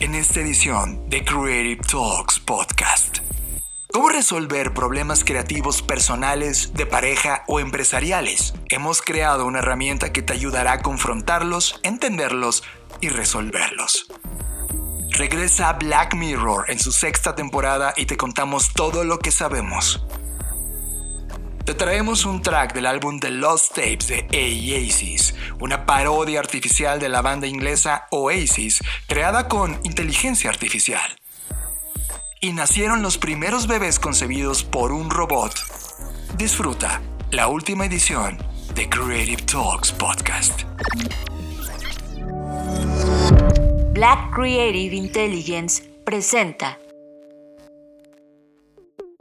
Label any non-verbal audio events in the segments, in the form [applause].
en esta edición de Creative Talks Podcast. ¿Cómo resolver problemas creativos personales, de pareja o empresariales? Hemos creado una herramienta que te ayudará a confrontarlos, entenderlos y resolverlos. Regresa a Black Mirror en su sexta temporada y te contamos todo lo que sabemos. Te traemos un track del álbum The Lost Tapes de Oasis, una parodia artificial de la banda inglesa Oasis, creada con inteligencia artificial. Y nacieron los primeros bebés concebidos por un robot. Disfruta la última edición de Creative Talks Podcast. Black Creative Intelligence presenta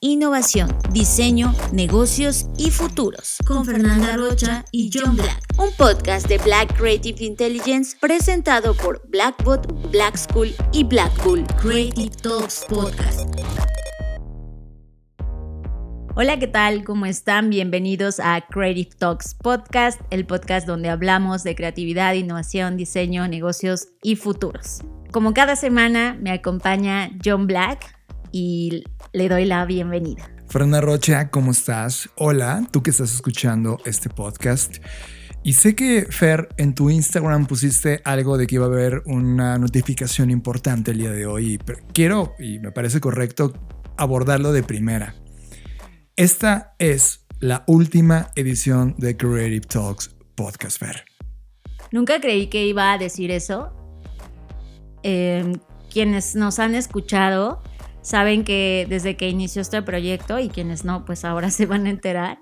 innovación, diseño, negocios y futuros. Con Fernanda Rocha y John Black. Un podcast de Black Creative Intelligence presentado por Blackbot, Black School y Blackpool. Creative Talks Podcast. Hola, ¿qué tal? ¿Cómo están? Bienvenidos a Creative Talks Podcast, el podcast donde hablamos de creatividad, innovación, diseño, negocios y futuros. Como cada semana me acompaña John Black y le doy la bienvenida. Fernanda Rocha, ¿cómo estás? Hola, tú que estás escuchando este podcast. Y sé que, Fer, en tu Instagram pusiste algo de que iba a haber una notificación importante el día de hoy. Pero quiero, y me parece correcto, abordarlo de primera. Esta es la última edición de Creative Talks Podcast, Fer. Nunca creí que iba a decir eso. Eh, quienes nos han escuchado saben que desde que inició este proyecto y quienes no, pues ahora [laughs] se van a enterar.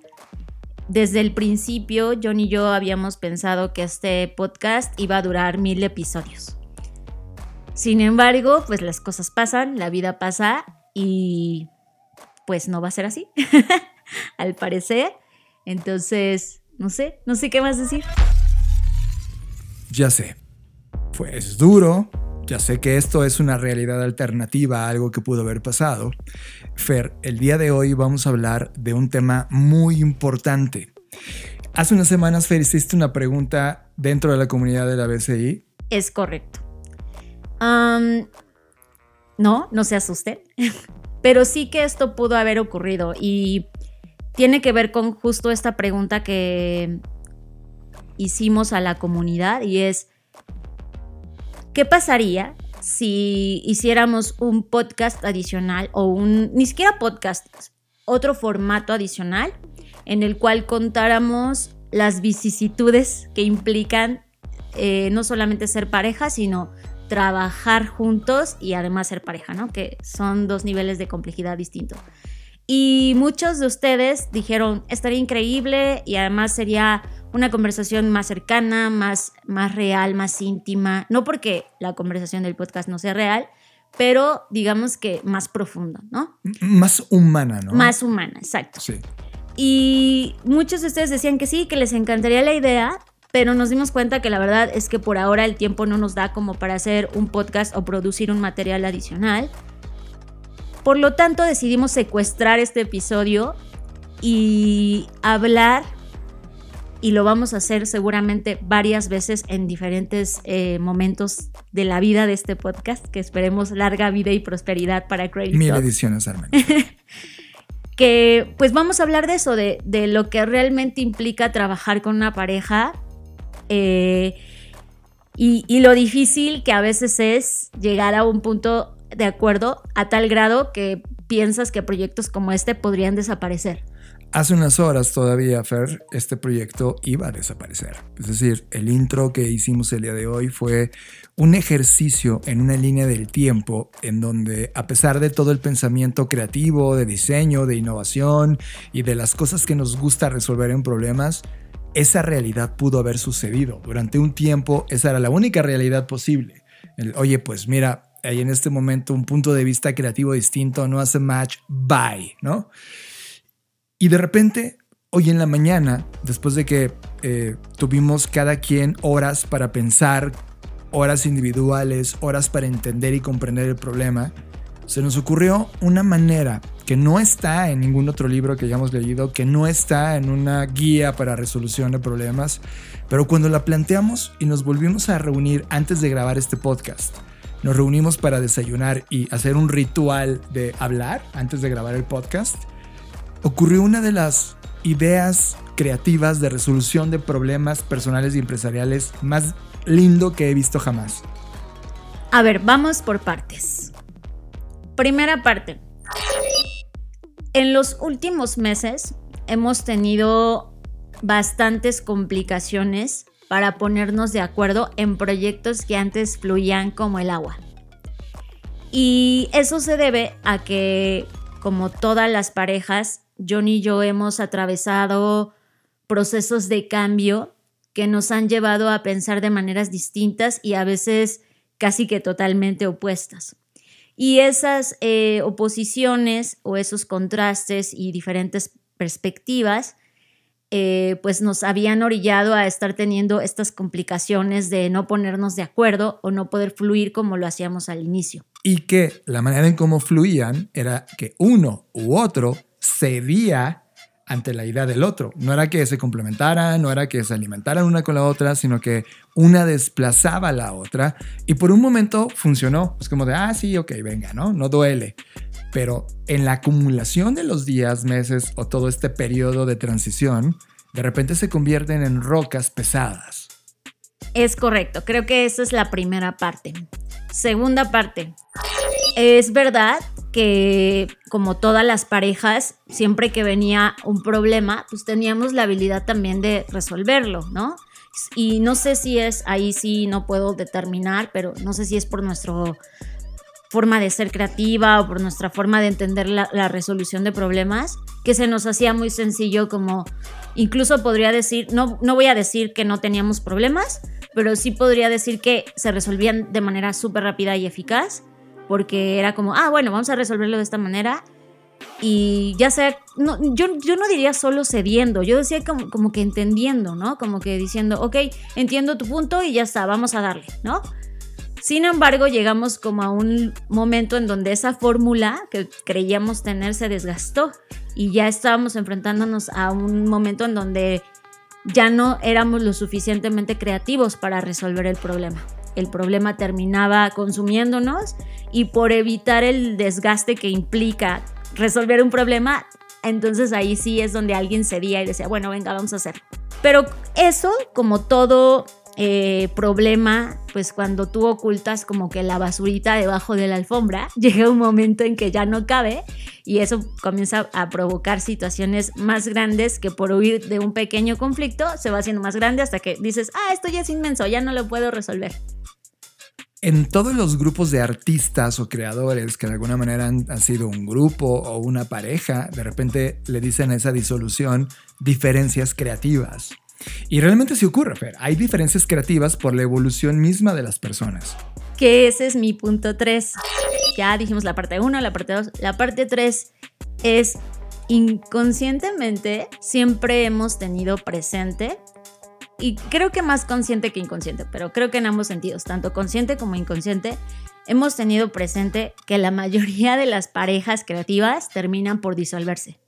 Desde el principio, John y yo habíamos pensado que este podcast iba a durar mil episodios. Sin embargo, pues las cosas pasan, la vida pasa y pues no va a ser así, [laughs] al parecer. Entonces, no sé, no sé qué más decir. Ya sé, pues duro, ya sé que esto es una realidad alternativa a algo que pudo haber pasado. Fer, el día de hoy vamos a hablar de un tema muy importante. Hace unas semanas, Fer, hiciste una pregunta dentro de la comunidad de la BCI. Es correcto. no, no se asusten. [laughs] Pero sí que esto pudo haber ocurrido y tiene que ver con justo esta pregunta que hicimos a la comunidad y es, ¿Qué pasaría si hiciéramos un podcast adicional o un, ni siquiera podcast, otro formato adicional en el cual contáramos las vicisitudes que implican eh, no solamente ser pareja, sino trabajar juntos y además ser pareja, ¿no? Que son dos niveles de complejidad distintos. Y muchos de ustedes dijeron, estaría increíble y además sería una conversación más cercana, más, más real, más íntima. No porque la conversación del podcast no sea real, pero digamos que más profunda, ¿no? Más humana, ¿no? Más humana, exacto. Sí. Y muchos de ustedes decían que sí, que les encantaría la idea, pero nos dimos cuenta que la verdad es que por ahora el tiempo no nos da como para hacer un podcast o producir un material adicional. Por lo tanto, decidimos secuestrar este episodio y hablar, y lo vamos a hacer seguramente varias veces en diferentes eh, momentos de la vida de este podcast, que esperemos larga vida y prosperidad para Crazy Mil ediciones, Armando. [laughs] que pues vamos a hablar de eso, de, lo que realmente implica trabajar con una pareja. Eh, y, y, lo difícil que a veces es llegar a un punto de acuerdo a tal grado que piensas que proyectos como este podrían desaparecer. Hace unas horas todavía, Fer, este proyecto iba a desaparecer. Es decir, el intro que hicimos el día de hoy fue un ejercicio en una línea del tiempo en donde, a pesar de todo el pensamiento creativo, de diseño, de innovación y de las cosas que nos gusta resolver en problemas, esa realidad pudo haber sucedido. Durante un tiempo, esa era la única realidad posible. Oye, pues mira, hay en este momento un punto de vista creativo distinto, no hace match, bye, ¿no? Y de repente hoy en la mañana, después de que eh, tuvimos cada quien horas para pensar, horas individuales, horas para entender y comprender el problema, se nos ocurrió una manera que no está en ningún otro libro que hayamos leído, que no está en una guía para resolución de problemas, pero cuando la planteamos y nos volvimos a reunir antes de grabar este podcast, nos reunimos para desayunar y hacer un ritual de hablar antes de grabar el podcast, ocurrió una de las ideas creativas de resolución de problemas personales y empresariales más lindo que he visto jamás. A ver, vamos por partes. Primera parte. En los últimos meses hemos tenido bastantes complicaciones para ponernos de acuerdo en proyectos que antes fluían como el agua. Y eso se debe a que, como todas las parejas, John y yo hemos atravesado procesos de cambio que nos han llevado a pensar de maneras distintas y a veces casi que totalmente opuestas. Y esas eh, oposiciones o esos contrastes y diferentes perspectivas, eh, pues nos habían orillado a estar teniendo estas complicaciones de no ponernos de acuerdo o no poder fluir como lo hacíamos al inicio. Y que la manera en cómo fluían era que uno u otro cedía ante la idea del otro. No era que se complementaran, no era que se alimentaran una con la otra, sino que una desplazaba a la otra y por un momento funcionó. Es como de, ah, sí, ok, venga, ¿no? No duele. Pero en la acumulación de los días, meses o todo este periodo de transición, de repente se convierten en rocas pesadas. Es correcto, creo que esa es la primera parte. Segunda parte, es verdad que como todas las parejas, siempre que venía un problema, pues teníamos la habilidad también de resolverlo, ¿no? Y no sé si es, ahí sí no puedo determinar, pero no sé si es por nuestra forma de ser creativa o por nuestra forma de entender la, la, resolución de problemas, que se nos hacía muy sencillo como, incluso podría decir, no, no voy a decir que no teníamos problemas, pero sí podría decir que se resolvían de manera súper rápida y eficaz porque era como, ah, bueno, vamos a resolverlo de esta manera. Y ya sea, no, yo, yo no diría solo cediendo, yo decía como, como que entendiendo, ¿no? Como que diciendo, ok, entiendo tu punto y ya está, vamos a darle, ¿no? Sin embargo, llegamos como a un momento en donde esa fórmula que creíamos tener se desgastó y ya estábamos enfrentándonos a un momento en donde ya no éramos lo suficientemente creativos para resolver el problema el problema terminaba consumiéndonos y por evitar el desgaste que implica resolver un problema, entonces ahí sí es donde alguien cedía y decía, bueno, venga, vamos a hacerlo. Pero eso, como todo eh, problema, pues cuando tú ocultas como que la basurita debajo de la alfombra, [laughs] llega un momento en que ya no cabe y eso comienza a provocar situaciones más grandes que por huir de un pequeño conflicto se va haciendo más grande hasta que dices, ah, esto ya es inmenso, ya no lo puedo resolver. En todos los grupos de artistas o creadores que de alguna manera han, sido un grupo o una pareja, de repente le dicen a esa disolución diferencias creativas. Y realmente sí ocurre, Fer. Hay diferencias creativas por la evolución misma de las personas. Que ese es mi punto 3. Ya dijimos la parte 1, la parte 2. La parte 3 es inconscientemente siempre hemos tenido presente y creo que más consciente que inconsciente, pero creo que en ambos sentidos, tanto consciente como inconsciente, hemos tenido presente que la mayoría de las parejas creativas terminan por disolverse.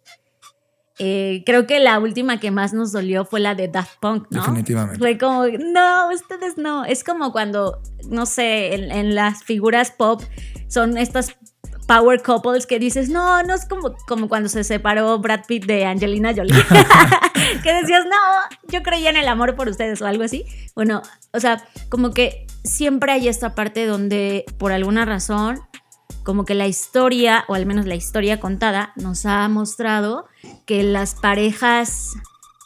Eh, creo que la última que más nos dolió fue la de Daft Punk, ¿no? Definitivamente. Fue como, no, ustedes no. Es como cuando, no sé, en las figuras pop son estas power couples que dices, no, no es como, como cuando se separó Brad Pitt de Angelina Jolie. [laughs] [laughs] que decías, no, yo creía en el amor por ustedes o algo así. Bueno, o sea, como que siempre hay esta parte donde por alguna razón, como que la historia, o al menos la historia contada, nos ha mostrado que las parejas,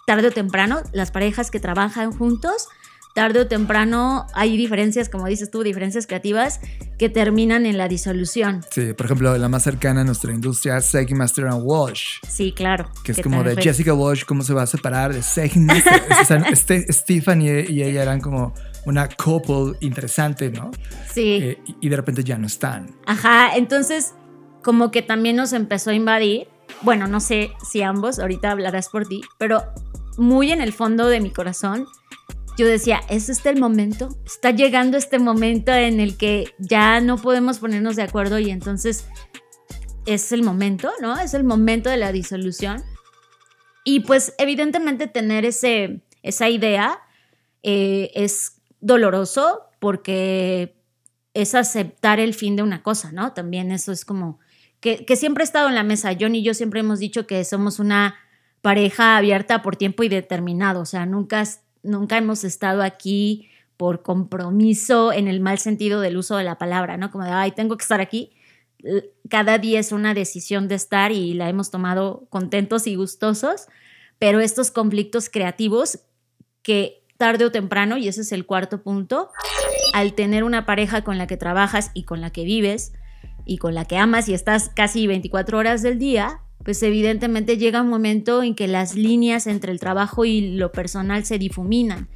tarde o temprano, las parejas que trabajan juntos, tarde o temprano hay diferencias, como dices tú, diferencias creativas que terminan en la disolución. Sí, por ejemplo, la más cercana a nuestra industria es Master and Walsh. Sí, claro. Que es como de Jessica Walsh, cómo se va a separar de Master. [laughs] este, Stephen y, ella eran como una couple interesante, ¿no? Sí. Eh, y de repente ya no están. Ajá, entonces como que también nos empezó a invadir bueno, no sé si ambos, ahorita hablarás por ti, pero muy en el fondo de mi corazón, yo decía, ¿es este el momento? Está llegando este momento en el que ya no podemos ponernos de acuerdo y entonces es el momento, ¿no? Es el momento de la disolución. Y pues evidentemente tener ese, esa idea eh, es doloroso porque es aceptar el fin de una cosa, ¿no? También eso es como que, siempre ha estado en la mesa. John y yo siempre hemos dicho que somos una pareja abierta por tiempo indeterminado, o sea, nunca, nunca hemos estado aquí por compromiso en el mal sentido del uso de la palabra, ¿no? Como de, ay, tengo que estar aquí. Cada día es una decisión de estar y la hemos tomado contentos y gustosos, pero estos conflictos creativos que tarde o temprano, y ese es el cuarto punto, al tener una pareja con la que trabajas y con la que vives y con la que amas y estás casi 24 horas del día, pues evidentemente llega un momento en que las líneas entre el trabajo y lo personal se difuminan.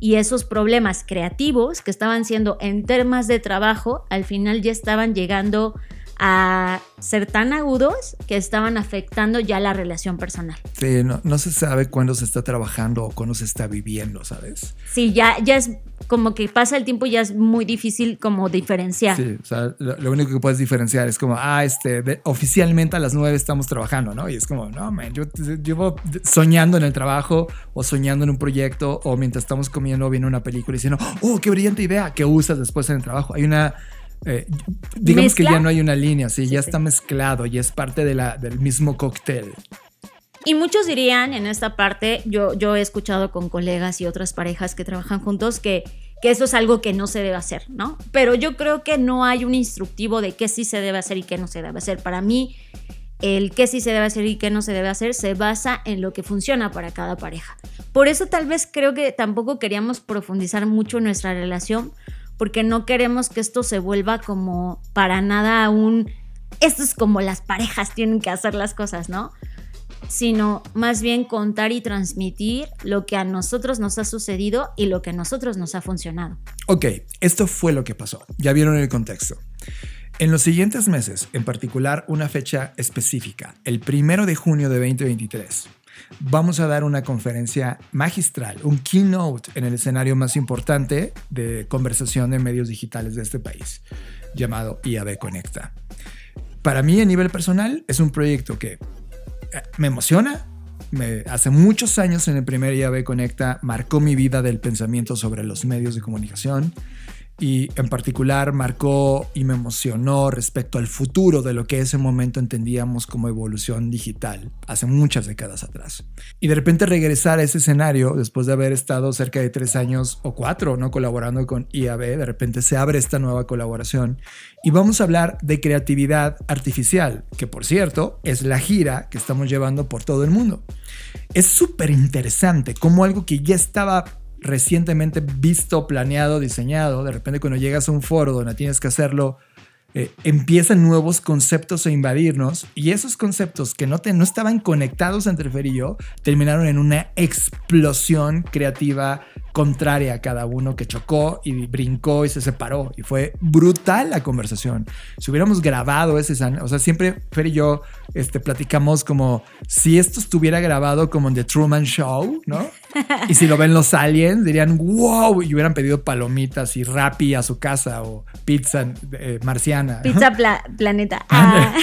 Y esos problemas creativos que estaban siendo en temas de trabajo, al final ya estaban llegando a ser tan agudos que estaban afectando ya la relación personal. Sí, no, no se sabe cuándo se está trabajando o cuándo se está viviendo, ¿sabes? Sí, ya, ya es como que pasa el tiempo y ya es muy difícil como diferenciar. Sí, o sea, lo, único que puedes diferenciar es como, ah, este, oficialmente a las nueve estamos trabajando, ¿no? Y es como, no, man, yo llevo soñando en el trabajo o soñando en un proyecto o mientras estamos comiendo viene una película y diciendo, oh, qué brillante idea que usas después en el trabajo. Hay una eh, digamos que ya no hay una línea, sí, ya está mezclado y es parte de la, del mismo cóctel. Y muchos dirían en esta parte, yo, yo he escuchado con colegas y otras parejas que trabajan juntos que, que eso es algo que no se debe hacer, ¿no? Pero yo creo que no hay un instructivo de qué sí se debe hacer y qué no se debe hacer. Para mí, el qué sí se debe hacer y qué no se debe hacer se basa en lo que funciona para cada pareja. Por eso tal vez creo que tampoco queríamos profundizar mucho nuestra relación, porque no queremos que esto se vuelva como para nada un, esto es como las parejas tienen que hacer las cosas, ¿no? Sino más bien contar y transmitir lo que a nosotros nos ha sucedido y lo que a nosotros nos ha funcionado. Ok, esto fue lo que pasó. Ya vieron el contexto. En los siguientes meses, en particular una fecha específica, el primero de junio de 2023, vamos a dar una conferencia magistral, un keynote en el escenario más importante de conversación en medios digitales de este país, llamado IAB Conecta. Para mí, a nivel personal, es un proyecto que eh, me emociona. Me, hace muchos años en el primer IAB Conecta marcó mi vida del pensamiento sobre los medios de comunicación y en particular marcó y me emocionó respecto al futuro de lo que ese momento entendíamos como evolución digital hace muchas décadas atrás. Y de repente regresar a ese escenario después de haber estado cerca de tres años o cuatro no colaborando con IAB, de repente se abre esta nueva colaboración y vamos a hablar de creatividad artificial, que por cierto es la gira que estamos llevando por todo el mundo. Es súper interesante como algo que ya estaba recientemente visto, planeado, diseñado, de repente cuando llegas a un foro donde tienes que hacerlo, eh, empiezan nuevos conceptos a invadirnos y esos conceptos que no, te, no estaban conectados entre Fer y yo terminaron en una explosión creativa contraria a cada uno que chocó y brincó y se separó. Y fue brutal la conversación. Si hubiéramos grabado ese, o sea, siempre Fer y yo este, platicamos como si esto estuviera grabado como en The Truman Show, ¿no? Y si lo ven los aliens, dirían, wow, y hubieran pedido palomitas y rapi a su casa o pizza eh, marciana. Pizza planeta. [laughs] Ah.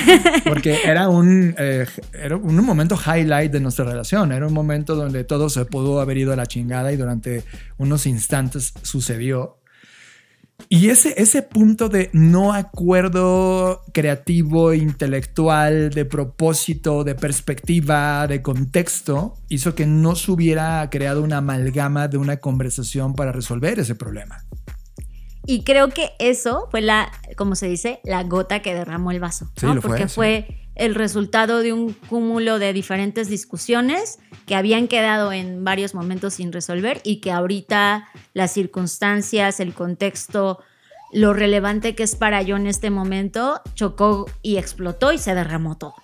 Porque era un, eh, era un momento highlight de nuestra relación. Era un momento donde todo se pudo haber ido a la chingada y durante unos instantes sucedió. Y ese, ese punto de no acuerdo creativo, intelectual, de propósito, de perspectiva, de contexto, hizo que no se hubiera creado una amalgama de una conversación para resolver ese problema. Y creo que eso fue la, como se dice, la gota que derramó el vaso. Porque fue el resultado de un cúmulo de diferentes discusiones que habían quedado en varios momentos sin resolver y que ahorita las circunstancias, el contexto, lo relevante que es para yo en este momento, chocó y explotó y se derramó todo.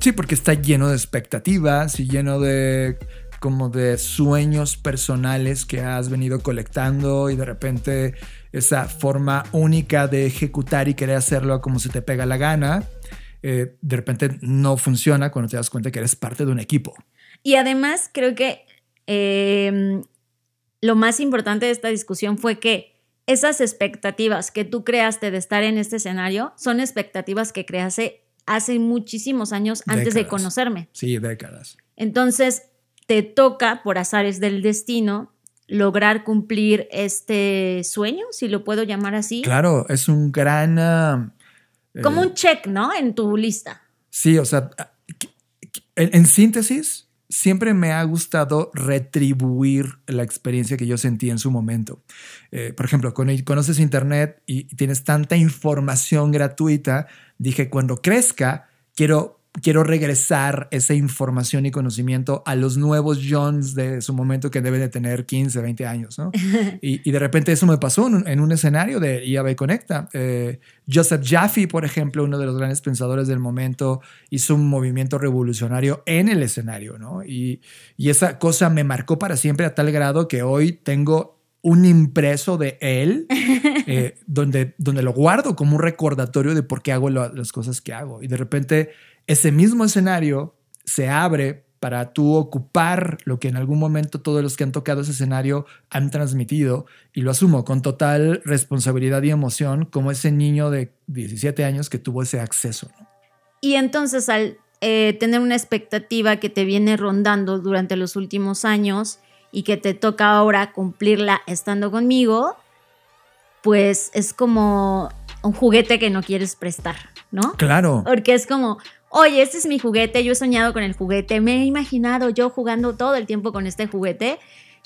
Sí, porque está lleno de expectativas y lleno de como de sueños personales que has venido colectando y de repente esa forma única de ejecutar y querer hacerlo como se te pega la gana eh, de repente no funciona cuando te das cuenta que eres parte de un equipo. Y además creo que eh, lo más importante de esta discusión fue que esas expectativas que tú creaste de estar en este escenario son expectativas que creaste hace muchísimos años antes de conocerme. Sí, décadas. Entonces, te toca, por azares del destino, lograr cumplir este sueño, si lo puedo llamar así. Claro, es un gran... Ah, Como un eh, check, ¿no? En tu lista. Sí, o sea, en síntesis, siempre me ha gustado retribuir la experiencia que yo sentí en su momento. Eh, por ejemplo, cuando conoces Internet y tienes tanta información gratuita, dije, cuando crezca, quiero quiero regresar esa información y conocimiento a los nuevos Johns de su momento que deben de tener 15, 20 años, ¿no? [laughs] y, de repente eso me pasó en un, escenario de IAB Conecta. Eh, Joseph Jaffe, por ejemplo, uno de los grandes pensadores del momento, hizo un movimiento revolucionario en el escenario, ¿no? Y, y esa cosa me marcó para siempre a tal grado que hoy tengo un impreso de él, [laughs] eh, donde, donde lo guardo como un recordatorio de por qué hago las cosas que hago. Y de repente ese mismo escenario se abre para tú ocupar lo que en algún momento todos los que han tocado ese escenario han transmitido y lo asumo con total responsabilidad y emoción como ese niño de 17 años que tuvo ese acceso. Y entonces al eh, tener una expectativa que te viene rondando durante los últimos años y que te toca ahora cumplirla estando conmigo, pues es como un juguete que no quieres prestar, ¿no? Claro. Porque es como, oye, este es mi juguete, yo he soñado con el juguete, me he imaginado yo jugando todo el tiempo con este juguete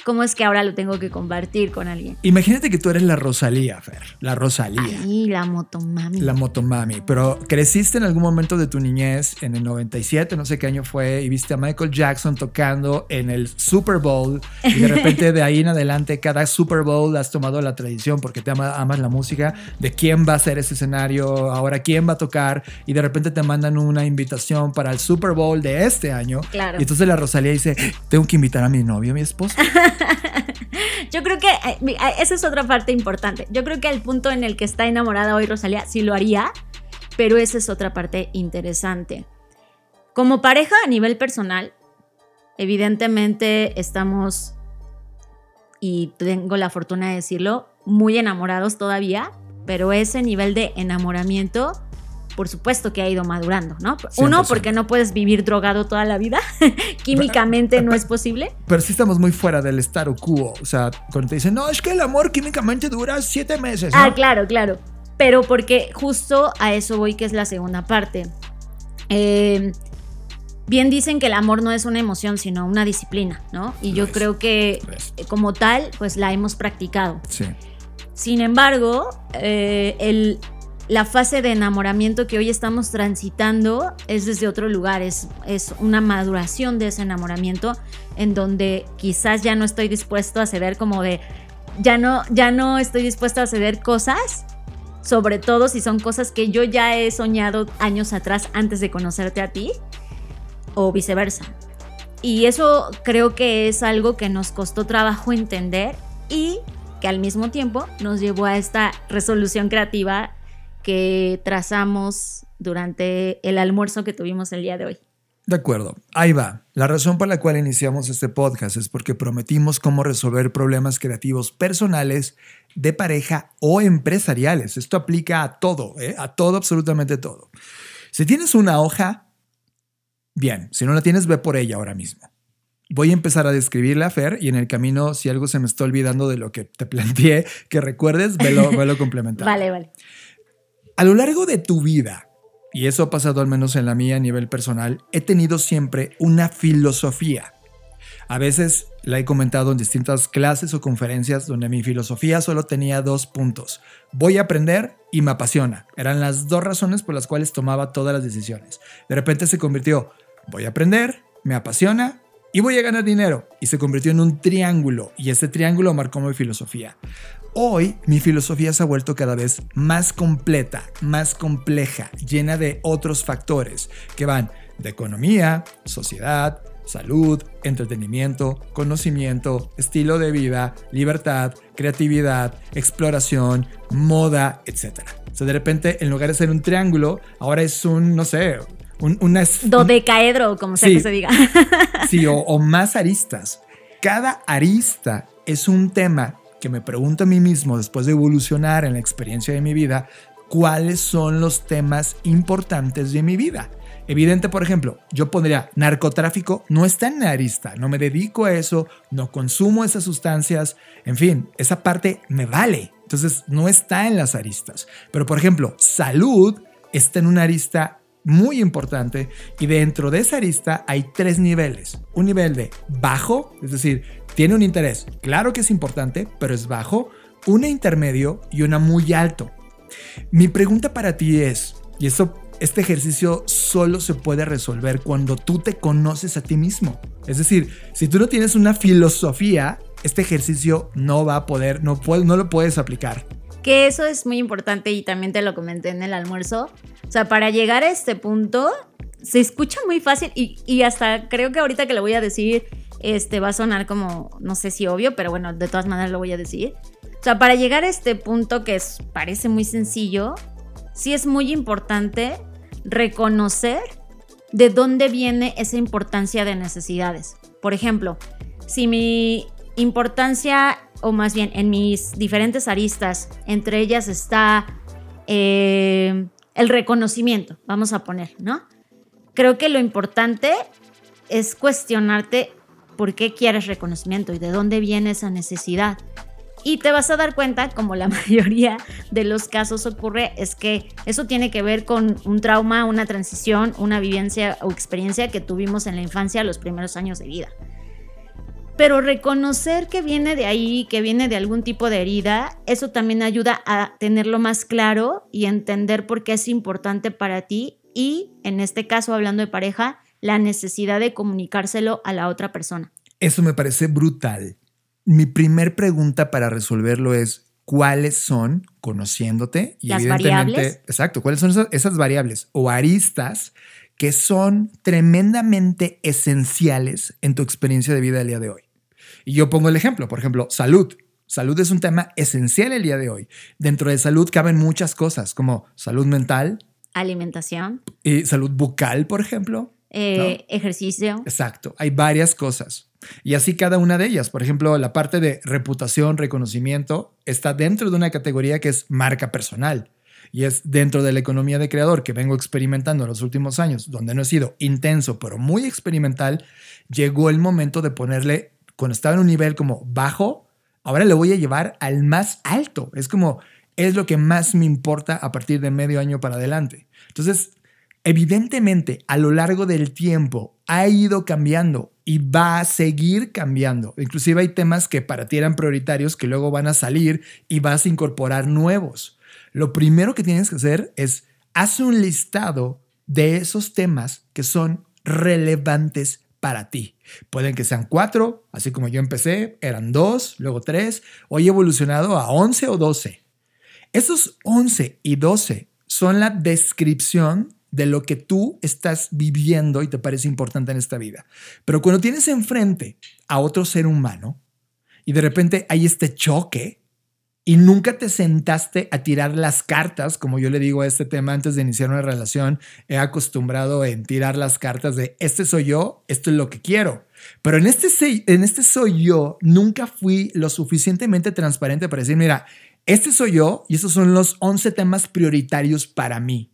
¿Cómo es que ahora lo tengo que compartir con alguien? Imagínate que tú eres la Rosalía, Fer. La Rosalía. Ay, la motomami. La motomami. Pero creciste en algún momento de tu niñez, en el 97, no sé qué año fue, y viste a Michael Jackson tocando en el Super Bowl. Y de repente de ahí en adelante, cada Super Bowl has tomado la tradición porque te amas la música de quién va a ser ese escenario, ahora quién va a tocar. Y de repente te mandan una invitación para el Super Bowl de este año. Claro. Y entonces la Rosalía dice: Tengo que invitar a mi novio, a mi esposo. [laughs] [laughs] Yo creo que eh, eh, esa es otra parte importante. Yo creo que el punto en el que está enamorada hoy Rosalía sí lo haría, pero esa es otra parte interesante. Como pareja a nivel personal, evidentemente estamos, y tengo la fortuna de decirlo, muy enamorados todavía, pero ese nivel de enamoramiento por supuesto que ha ido madurando, ¿no? Uno, porque no puedes vivir drogado toda la vida, [laughs] químicamente no es posible. Pero sí estamos muy fuera del o quo, o sea, cuando te dicen, no, es que el amor químicamente dura siete meses. Ah, claro, claro, pero porque justo a eso voy, que es la segunda parte. Em, bien dicen que el amor no es una emoción, sino una disciplina, ¿no? Y yo creo que como tal, pues la hemos practicado. Sí. Sin embargo, eh, el, la fase de enamoramiento que hoy estamos transitando es desde otro lugar, es, es una maduración de ese enamoramiento en donde quizás ya no estoy dispuesto a ceder como de, ya no, ya no estoy dispuesto a ceder cosas, sobre todo si son cosas que yo ya he soñado años atrás antes de conocerte a ti, o viceversa. Y eso creo que es algo que nos costó trabajo entender y que al mismo tiempo nos llevó a esta resolución creativa que trazamos durante el almuerzo que tuvimos el día de hoy. De acuerdo, ahí va. La razón por la cual iniciamos este podcast es porque prometimos cómo resolver problemas creativos personales, de pareja o empresariales. Esto aplica a todo, ¿eh? a todo, absolutamente todo. Si tienes una hoja, bien. Si no la tienes, ve por ella ahora mismo. Voy a empezar a describirla, Fer, y en el camino, si algo se me está olvidando de lo que te [laughs] planteé, que recuerdes, velo, velo [laughs] complementar. vale, vale. A lo largo de tu vida, y eso ha pasado al menos en la mía a nivel personal, he tenido siempre una filosofía. A veces la he comentado en distintas clases o conferencias donde mi filosofía solo tenía dos puntos. Voy a aprender y me apasiona. Eran las dos razones por las cuales tomaba todas las decisiones. De repente se convirtió, voy a aprender, me apasiona y voy a ganar dinero. Y se convirtió en un triángulo y ese triángulo marcó mi filosofía. Hoy mi filosofía se ha vuelto cada vez más completa, más compleja, llena de otros factores que van de economía, sociedad, salud, entretenimiento, conocimiento, estilo de vida, libertad, creatividad, exploración, moda, etc. O sea, de repente, en lugar de ser un triángulo, ahora es un, no sé, un, una... Dodecaedro, como sea que se diga. sí, o, o más aristas. Cada arista es un tema que me pregunto a mí mismo después de evolucionar en la experiencia de mi vida, cuáles son los temas importantes de mi vida. Evidente, por ejemplo, yo pondría narcotráfico, no está en la arista, no me dedico a eso, no consumo esas sustancias, en fin, esa parte me vale. Entonces no está en las aristas. Pero, por ejemplo, salud está en una arista muy importante y dentro de esa arista hay tres niveles. Un nivel de bajo, es decir, tiene un interés, claro que es importante, pero es bajo, una intermedio y una muy alto. Mi pregunta para ti es, y esto este ejercicio solo se puede resolver cuando tú te conoces a ti mismo. Es decir, si tú no tienes una filosofía, este ejercicio no va a poder, no, no lo puedes aplicar. Que eso es muy importante y también te lo comenté en el almuerzo. O sea, para llegar a este punto, se escucha muy fácil y, y hasta creo que ahorita que lo voy a decir, este va a sonar como, no sé si obvio, pero bueno, de todas maneras lo voy a decir. O sea, para llegar a este punto que parece muy sencillo, sí es muy importante reconocer de dónde viene esa importancia de necesidades. Por ejemplo, si mi importancia, o más bien en mis diferentes aristas, entre ellas está eh, el reconocimiento, vamos a poner, ¿no? Creo que lo importante es cuestionarte por qué quieres reconocimiento y de dónde viene esa necesidad. Y te vas a dar cuenta, como la [laughs] mayoría de los casos ocurre, es que eso tiene que ver con un trauma, una transición, una vivencia o experiencia que tuvimos en la infancia los primeros años de vida. Pero reconocer que viene de ahí, que viene de algún tipo de herida, eso también ayuda a tenerlo más claro y entender por qué es importante para ti y, en este caso hablando de pareja, la necesidad de comunicárselo a la otra persona. Eso me parece brutal mi primer pregunta para resolverlo es cuáles son, conociéndote, y las variables. Exacto, cuáles son esas, variables o aristas que son tremendamente esenciales en tu experiencia de vida el día de hoy. Y yo pongo el ejemplo, por ejemplo, salud. Salud es un tema esencial el día de hoy. Dentro de salud caben muchas cosas, como salud mental, alimentación y salud bucal, por ejemplo. Eh, ejercicio. Exacto, hay varias cosas. Y así cada una de ellas. Por ejemplo, la parte de reputación, reconocimiento, está dentro de una categoría que es marca personal. Y es dentro de la economía de creador que vengo experimentando en los últimos años, donde no he sido intenso, pero muy experimental, llegó el momento de ponerle, cuando estaba en un nivel como bajo, ahora le voy a llevar al más alto. Es como, es lo que más me importa a partir de medio año para adelante. Entonces, evidentemente, a lo largo del tiempo ha ido cambiando y va a seguir cambiando. Inclusive hay temas que para ti eran prioritarios que luego van a salir y vas a incorporar nuevos. Lo primero que tienes que hacer es hacer un listado de esos temas que son relevantes para ti. Pueden que sean cuatro, así como yo empecé, eran dos, luego tres, hoy he evolucionado a once o doce. Esos once y doce son la descripción de lo que tú estás viviendo y te parece importante en esta vida. Pero cuando tienes enfrente a otro ser humano y de repente hay este choque y nunca te sentaste a tirar las cartas, como yo le digo a este tema antes de iniciar una relación, he acostumbrado en tirar las cartas de este soy yo, esto es lo que quiero. Pero en este, en este soy yo, nunca fui lo suficientemente transparente para decir, mira, este soy yo y estos son los 11 temas prioritarios para mí.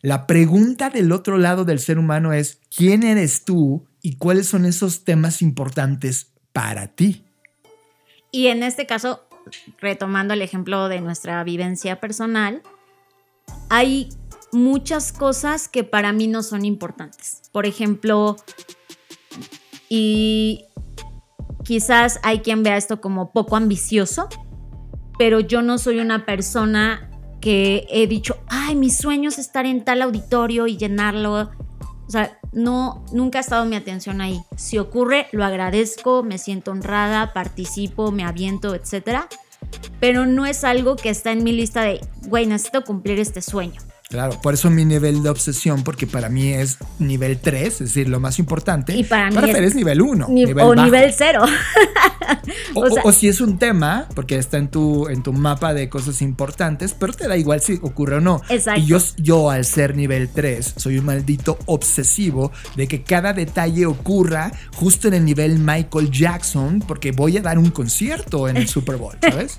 La pregunta del otro lado del ser humano es, ¿quién eres tú y cuáles son esos temas importantes para ti? Y en este caso, retomando el ejemplo de nuestra vivencia personal, hay muchas cosas que para mí no son importantes. Por ejemplo, y quizás hay quien vea esto como poco ambicioso, pero yo no soy una persona que he dicho, ay, mi sueño es estar en tal auditorio y llenarlo. O sea, no, nunca ha estado mi atención ahí. Si ocurre, lo agradezco, me siento honrada, participo, me aviento, etc. Pero no es algo que está en mi lista de, güey, necesito cumplir este sueño. Claro, por eso mi nivel de obsesión, porque para mí es nivel 3, es decir, lo más importante. Y para mí Fer es es nivel 1. Ni- nivel o bajo. nivel cero. [laughs] O, o sea- o si es un tema, porque está en tu, en tu mapa de cosas importantes, pero te da igual si ocurre o no. Exacto. Y yo, yo, al ser nivel 3, soy un maldito obsesivo de que cada detalle ocurra justo en el nivel Michael Jackson, porque voy a dar un concierto en el Super Bowl, ¿sabes?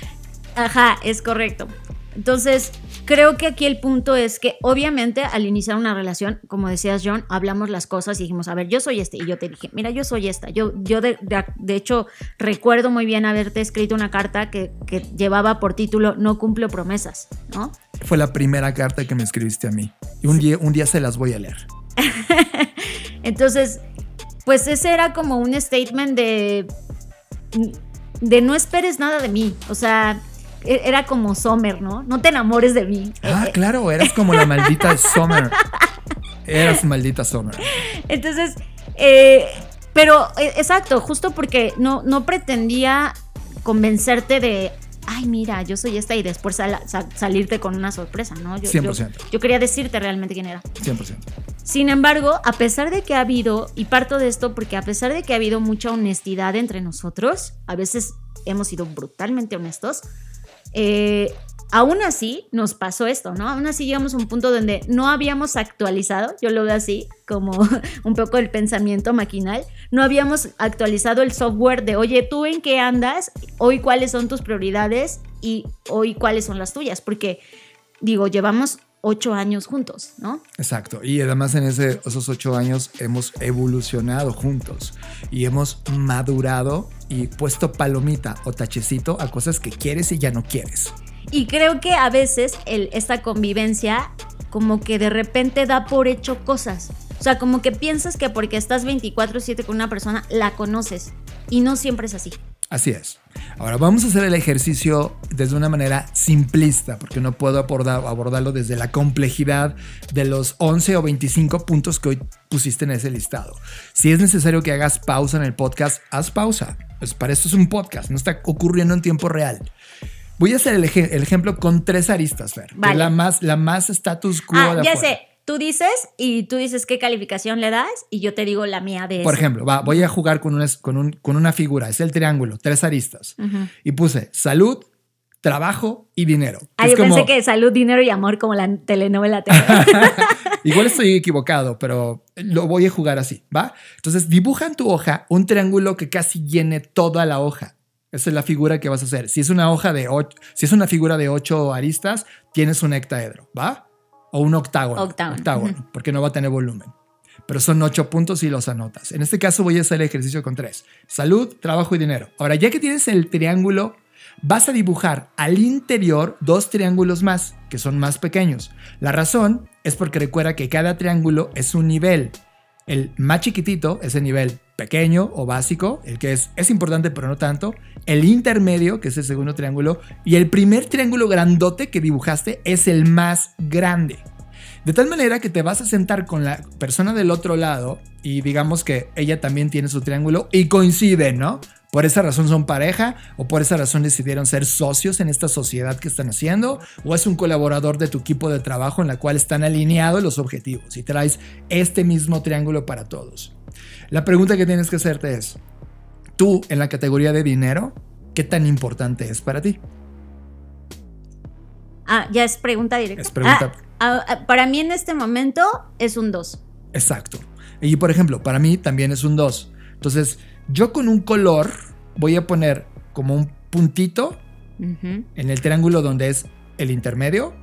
[laughs] Ajá, es correcto. Entonces, creo que aquí el punto es que obviamente al iniciar una relación, como decías John, hablamos las cosas y dijimos, a ver, yo soy este. Y yo te dije, mira, yo soy esta. Yo, yo de, de- de hecho, recuerdo muy bien haberte escrito una carta que, que llevaba por título No cumplo promesas, ¿no? Fue la primera carta que me escribiste a mí. Y un, día, un día se las voy a leer. [laughs] Entonces, pues ese era como un statement de, de no esperes nada de mí. O sea, era como Sommer, ¿no? No te enamores de mí. Ah, Eh, eh, claro, eras como la maldita [laughs] Summer. Eras maldita Summer. Entonces, eh, pero eh, exacto, justo porque no, no pretendía convencerte de, ay, mira, yo soy esta y después sal- sa- salirte con una sorpresa, ¿no? Yo, yo- 100%. yo quería decirte realmente quién era. 100%. Sin embargo, a pesar de que ha habido, y parto de esto porque a pesar de que ha habido mucha honestidad entre nosotros, a veces hemos sido brutalmente honestos, eh, aún así nos pasó esto, ¿no? Aún así llegamos a un punto donde no habíamos actualizado, yo lo veo así, como [laughs] un poco el pensamiento maquinal, no habíamos actualizado el software de, oye, ¿tú en qué andas? Hoy cuáles son tus prioridades y hoy cuáles son las tuyas, porque digo, llevamos ocho años juntos, ¿no? Exacto. Y además en ese, esos ocho años hemos evolucionado juntos y hemos madurado y puesto palomita o tachecito a cosas que quieres y ya no quieres. Y creo que a veces el- esta convivencia como que de repente da por hecho cosas. O sea, como que piensas que porque estás 24/7 con una persona, la conoces. Y no siempre es así. Así es. Ahora vamos a hacer el ejercicio desde una manera simplista, porque no puedo abordar- abordarlo desde la complejidad de los 11 o 25 puntos que hoy pusiste en ese listado. Si es necesario que hagas pausa en el podcast, haz pausa. Pues para esto es un podcast, no está ocurriendo en tiempo real. Voy a hacer el, ej- el ejemplo con tres aristas, Fer. Vale. la más, la más status quo Ah, de ya afuera. sé. Tú dices y tú dices qué calificación le das y yo te digo la mía de Por ejemplo, va, voy a jugar con una, con, un- con una figura, es el triángulo, tres aristas. Ujú. Y puse salud, trabajo y dinero. Ah, Es yo como- pensé que salud, dinero y amor como la telenovela. te- [laughs] Igual estoy equivocado, pero lo voy a jugar así, ¿va? Entonces dibuja en tu hoja un triángulo que casi llene toda la hoja. Esa es la figura que vas a hacer. Si es una hoja de ocho, si es una figura de ocho aristas, tienes un hectaedro, ¿va? O un octágono. Octágono. Porque no va a tener volumen. Pero son ocho puntos y los anotas. En este caso voy a hacer el ejercicio con tres. Salud, trabajo y dinero. Ahora, ya que tienes el triángulo, vas a dibujar al interior dos triángulos más, que son más pequeños. La razón es porque recuerda que cada triángulo es un nivel. El más chiquitito es el nivel pequeño o básico, el que es, es importante pero no tanto. El intermedio, que es el segundo triángulo. Y el primer triángulo grandote que dibujaste es el más grande. De tal manera que te vas a sentar con la persona del otro lado y digamos que ella también tiene su triángulo y coinciden, ¿no? Por esa razón son pareja o por esa razón decidieron ser socios en esta sociedad que están haciendo o es un colaborador de tu equipo de trabajo en la cual están alineados los objetivos y traes este mismo triángulo para todos. La pregunta que tienes que hacerte es, tú en la categoría de dinero, ¿qué tan importante es para ti? ah, ya es pregunta directa. Es pregunta. Ah, ah, para mí en este momento es un 2. Exacto. Y por ejemplo, para mí también es un 2. Entonces, yo con un color voy a poner como un puntito en el triángulo donde es el intermedio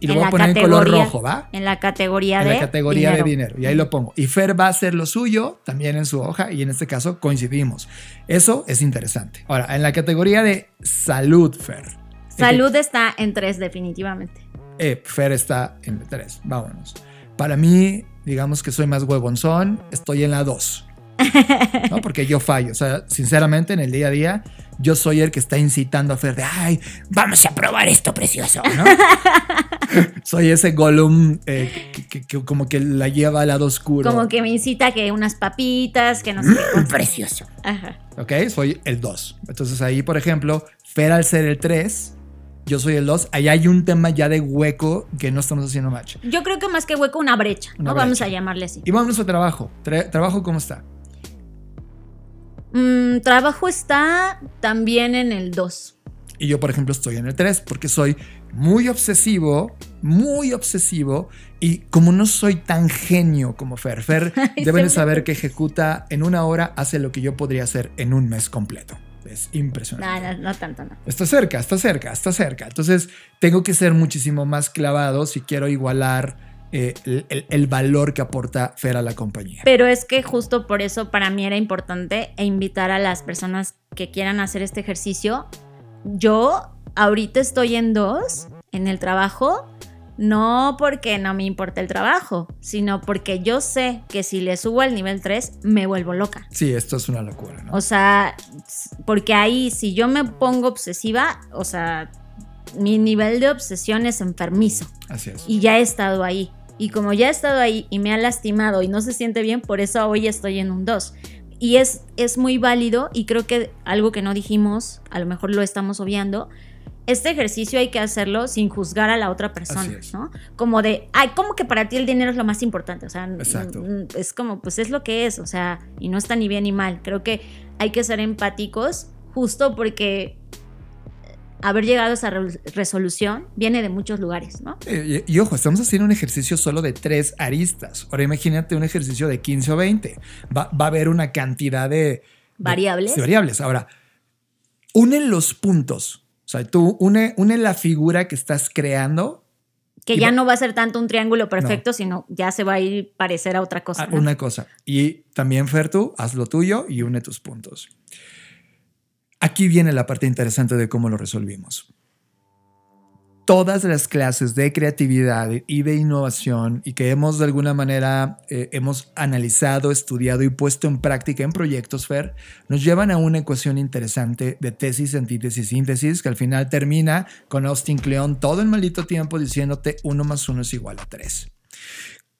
y lo En voy a poner en color rojo, ¿va? En la categoría En de la categoría dinero. de dinero. Y ahí lo pongo. Y Fer va a hacer lo suyo también en su hoja y en este caso coincidimos. Eso es interesante. Ahora, en la categoría de salud, Fer. Salud está en 3 definitivamente. Eh, Fer está en 3. Vámonos. Para mí, digamos que soy más huevonzón, estoy en la 2. ¿No? Porque yo fallo. O sea, sinceramente, en el día a día, yo soy el que está incitando a Fer de, ay, vamos a probar esto precioso, ¿no? [laughs] soy ese Gollum eh, que, que- que como que la lleva al lado oscuro. Como que me incita a que unas papitas, que no sé qué. Precioso. Ajá. ¿Ok? Soy el 2. Entonces ahí, por ejemplo, Fer al ser el 3, yo soy el 2, ahí hay un tema ya de hueco que no estamos haciendo match. Yo creo que más que hueco, una brecha, Una ¿no? Vamos brecha. a llamarle así. Y vámonos a trabajo. Tra- ¿Trabajo cómo está? Mm, trabajo está también en el 2. Y yo, por ejemplo, estoy en el 3 porque soy muy obsesivo, muy obsesivo. Y como no soy tan genio como Fer, Fer [laughs] Ay, deben saber me- que ejecuta en una hora, hace lo que yo podría hacer en un mes completo. Es No, impresionante. no, no tanto, no. Está cerca, está cerca, está cerca. Entonces tengo que ser muchísimo más clavado si quiero igualar eh, el, el- valor que aporta Fer a la compañía. Pero es que justo por eso para mí era importante e invitar a las personas que quieran hacer este ejercicio. Yo ahorita estoy en dos en el trabajo, no porque no me importa el trabajo, sino porque yo sé que si le subo al nivel 3 me vuelvo loca. Sí, esto es una locura, ¿no? O sea, porque ahí si yo me pongo obsesiva, o sea, mi nivel de obsesión es enfermizo Así es. y ya he estado ahí. Y como ya he estado ahí y me ha lastimado y no se siente bien, por eso hoy estoy en un 2. Y es, es muy válido y creo que algo que no dijimos, a lo mejor lo estamos obviando, este ejercicio hay que hacerlo sin juzgar a la otra persona. ¿no? Como de, ay, como que para ti el dinero es lo más importante, o sea, Exacto. es como, pues es lo que es, o sea, y no está ni bien ni mal. Creo que hay que ser empáticos justo porque haber llegado a esa re- resolución viene de muchos lugares, ¿no? Y, y ojo, estamos haciendo un ejercicio solo de tres aristas. Ahora imagínate un ejercicio de 15 o 20. Va, va a haber una cantidad de Variables. de variables. Ahora, une los puntos. O sea, tú une, une la figura que estás creando Que ya va- no va a ser tanto un triángulo perfecto, sino ya se va a ir parecer a otra cosa. a ¿no? Ah, una cosa. Y también, Fer, tú haz lo tuyo y une tus puntos. Aquí viene la parte interesante de cómo lo resolvimos. Todas las clases de creatividad y de innovación y que hemos de alguna manera eh, hemos analizado, estudiado y puesto en práctica en proyectos FER nos llevan a una ecuación interesante de tesis, antítesis, síntesis que al final termina con Austin Kleon todo el maldito tiempo diciéndote 1 más 1 es igual a 3.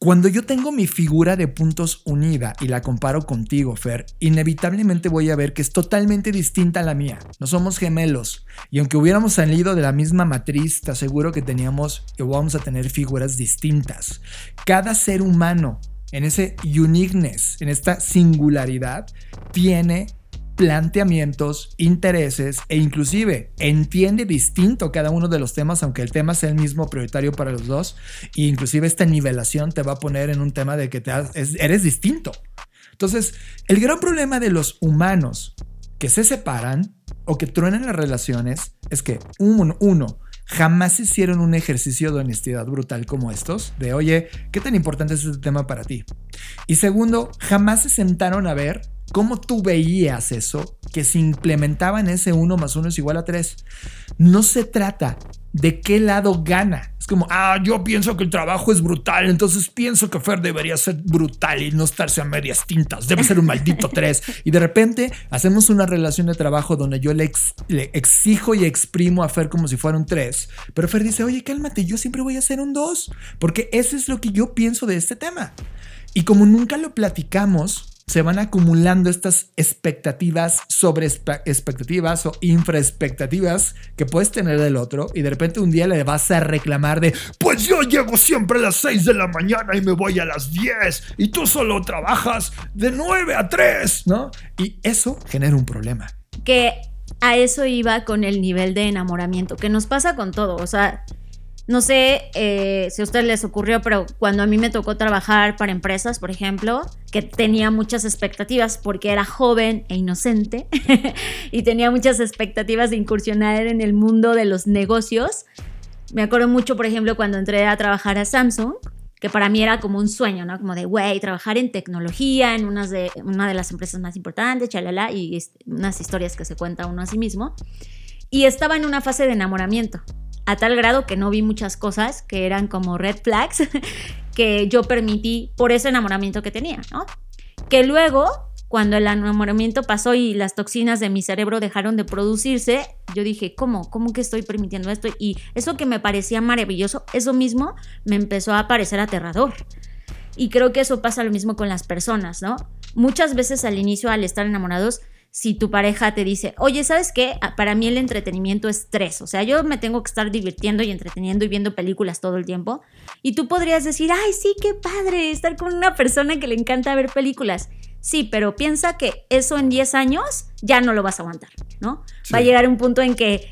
Cuando yo tengo mi figura de puntos unida y la comparo contigo, Fer, inevitablemente voy a ver que es totalmente distinta a la mía. No somos gemelos. Y aunque hubiéramos salido de la misma matriz, te aseguro que teníamos que vamos a tener figuras distintas. Cada ser humano en ese uniqueness, en esta singularidad, tiene planteamientos, intereses e inclusive entiende distinto cada uno de los temas, aunque el tema sea el mismo prioritario para los dos, e inclusive esta nivelación te va a poner en un tema de que te eres distinto. Entonces, el gran problema de los humanos que se separan o que truenan las relaciones es que, uno, uno, jamás hicieron un ejercicio de honestidad brutal como estos, de oye, ¿qué tan importante es este tema para ti? Y segundo, jamás se sentaron a ver cómo tú veías eso, que se implementaba en ese 1 más 1 es igual a 3. No se trata de qué lado gana. Es como, ah, yo pienso que el trabajo es brutal, entonces pienso que Fer debería ser brutal y no estarse a medias tintas, debe ser un maldito 3. Y de repente hacemos una relación de trabajo donde yo le, ex- le exijo y exprimo a Fer como si fuera un 3, pero Fer dice, oye, cálmate, yo siempre voy a ser un 2, porque eso es lo que yo pienso de este tema. Y como nunca lo platicamos, se van acumulando estas expectativas sobre expectativas o infraexpectativas que puedes tener del otro y de repente un día le vas a reclamar de pues yo llego siempre a las 6 de la mañana y me voy a las 10 y tú solo trabajas de 9 a 3, ¿no? Y eso genera un problema. Que a eso iba con el nivel de enamoramiento, que nos pasa con todo. O sea, no sé eh, si a ustedes les ocurrió, pero cuando a mí me tocó trabajar para empresas, por ejemplo, que tenía muchas expectativas porque era joven e inocente [laughs] y tenía muchas expectativas de incursionar en el mundo de los negocios. Me acuerdo mucho, por ejemplo, cuando entré a trabajar a Samsung, que para mí era como un sueño, ¿no? Como de, güey, trabajar en tecnología, en una de las empresas más importantes, chalala, y es- unas historias que se cuenta uno a sí mismo. Y estaba en una fase de enamoramiento, a tal grado que no vi muchas cosas que eran como red flags [laughs] que yo permití por ese enamoramiento que tenía, ¿no? Que luego, cuando el enamoramiento pasó y las toxinas de mi cerebro dejaron de producirse, yo dije, ¿cómo? ¿Cómo que estoy permitiendo esto? Y eso que me parecía maravilloso, eso mismo me empezó a parecer aterrador. Y creo que eso pasa lo mismo con las personas, ¿no? Muchas veces al inicio, al estar enamorados, si tu pareja te dice, oye, ¿sabes qué? Ah, Para mí el entretenimiento es tres. O sea, yo me tengo que estar divirtiendo y entreteniendo y viendo películas todo el tiempo. Y tú podrías decir, ay, sí, qué padre estar con una persona que le encanta ver películas. Sí, pero piensa que eso en 10 años ya no lo vas a aguantar, ¿no? Sí. Va a llegar un punto en que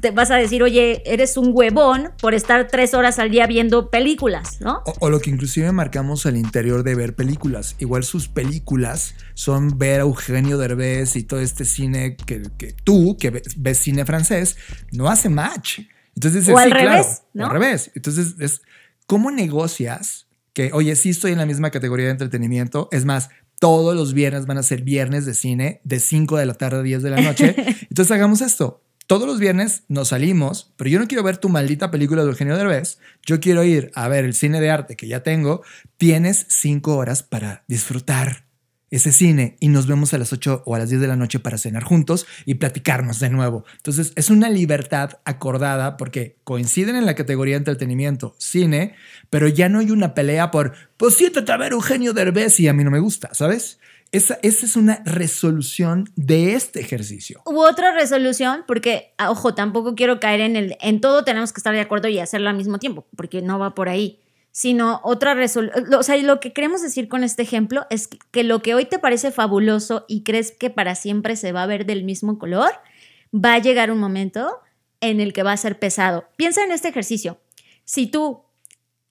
te vas a decir, oye, eres un huevón por estar tres horas al día viendo películas, ¿no? O, o lo que inclusive marcamos al interior de ver películas. Igual sus películas son ver a Eugenio Derbez y todo este cine que, que tú, que ves, ves cine francés, no hace match. Entonces O al sí, claro, revés, o ¿no? Al revés. Entonces es, ¿cómo negocias que, oye, sí estoy en la misma categoría de entretenimiento? Es más, todos los viernes van a ser viernes de cine de 5 de la tarde a 10 de la noche. [laughs] Entonces hagamos esto. Todos los viernes nos salimos, pero yo no quiero ver tu maldita película de Eugenio Derbez. Yo quiero ir a ver el cine de arte que ya tengo. Tienes cinco horas para disfrutar ese cine y nos vemos a las 8 o a las 10 de la noche para cenar juntos y platicarnos de nuevo. Entonces es una libertad acordada porque coinciden en la categoría de entretenimiento, cine, pero ya no hay una pelea por, pues siéntate a ver Eugenio Derbez y a mí no me gusta, ¿sabes? Esa, esa es una resolución de este ejercicio. Hubo otra resolución, porque, ah, ojo, tampoco quiero caer en el, en todo tenemos que estar de acuerdo y hacerlo al mismo tiempo, porque no va por ahí, sino otra resolución, o sea, lo que queremos decir con este ejemplo es que lo que hoy te parece fabuloso y crees que para siempre se va a ver del mismo color, va a llegar un momento en el que va a ser pesado. Piensa en este ejercicio. Si tú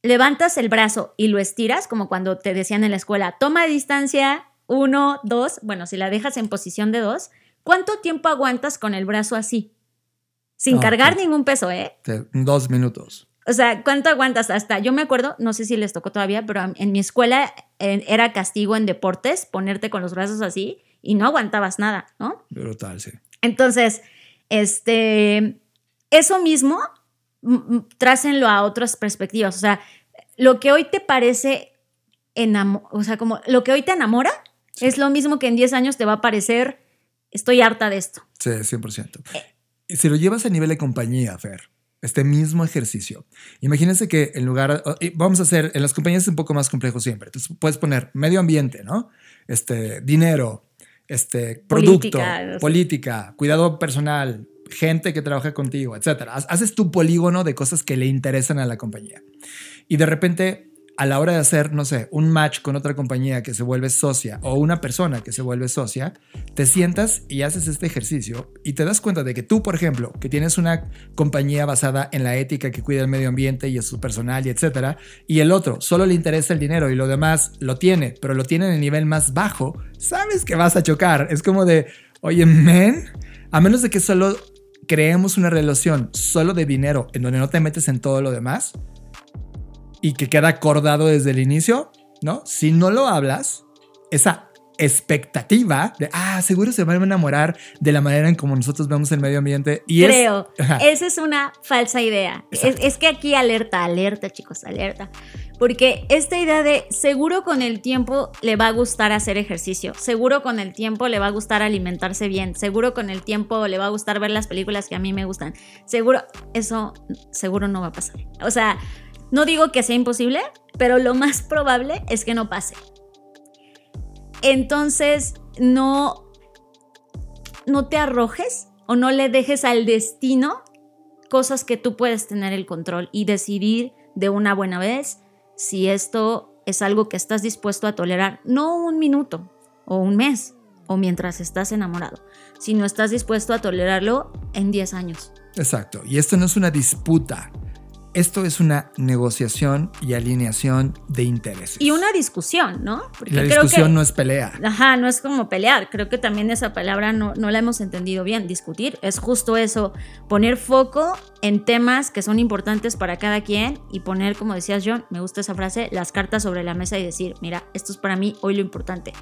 levantas el brazo y lo estiras, como cuando te decían en la escuela, toma distancia, uno, dos, bueno, si la dejas en posición de dos, ¿cuánto tiempo aguantas con el brazo así? Sin No, cargar pues- ningún peso, ¿eh? Dos minutos. O sea, ¿cuánto aguantas? Hasta, yo me acuerdo, no sé si les tocó todavía, pero en mi escuela eh, era castigo en deportes ponerte con los brazos así y no aguantabas nada, ¿no? Brutal, sí. Entonces, este, eso mismo, trácenlo a otras perspectivas. O sea, lo que hoy te parece, o sea, como lo que hoy te enamora, es lo mismo que en 10 años te va a parecer, estoy harta de esto. Sí, 100%. Y si lo llevas a nivel de compañía, Fer, este mismo ejercicio, imagínense que en lugar, vamos a hacer, en las compañías es un poco más complejo siempre. Entonces puedes poner medio ambiente, ¿no? Este, dinero, este, producto, Política, cuidado personal, gente que trabaja contigo, etcétera. Ha- Haces tu polígono de cosas que le interesan a la compañía. Y de repente, a la hora de hacer, no sé, un match con otra compañía que se vuelve socia o una persona que se vuelve socia, te sientas y haces este ejercicio y te das cuenta de que tú, por ejemplo, que tienes una compañía basada en la ética que cuida el medio ambiente y es su personal y etcétera, y el otro solo le interesa el dinero y lo demás lo tiene, pero lo tiene en el nivel más bajo, sabes que vas a chocar. Es como de, oye, men, a menos de que solo creemos una relación solo de dinero en donde no te metes en todo lo demás y que queda acordado desde el inicio, ¿no? Si no lo hablas, esa expectativa de, ah, seguro se van a enamorar de la manera en como nosotros vemos el medio ambiente. Y es- Creo. Ajá. Esa es una falsa idea. Es, es que aquí alerta, alerta, chicos, alerta. Porque esta idea de seguro con el tiempo le va a gustar hacer ejercicio, seguro con el tiempo le va a gustar alimentarse bien, seguro con el tiempo le va a gustar ver las películas que a mí me gustan, seguro, eso seguro no va a pasar. O sea, no digo que sea imposible, pero lo más probable es que no pase. Entonces, no, no te arrojes o no le dejes al destino cosas que tú puedes tener el control y decidir de una buena vez si esto es algo que estás dispuesto a tolerar, no un minuto o un mes o mientras estás enamorado, sino estás dispuesto a tolerarlo en 10 años. Exacto. Y esto no es una disputa. Esto es una negociación y alineación de intereses. Y una discusión, ¿no? Porque la creo discusión que- no es pelea. Ajá, no es como pelear. Creo que también esa palabra no, no la hemos entendido bien. Discutir es justo eso, poner foco en temas que son importantes para cada quien y poner, como decías John, me gusta esa frase, las cartas sobre la mesa y decir, mira, esto es para mí hoy lo importante.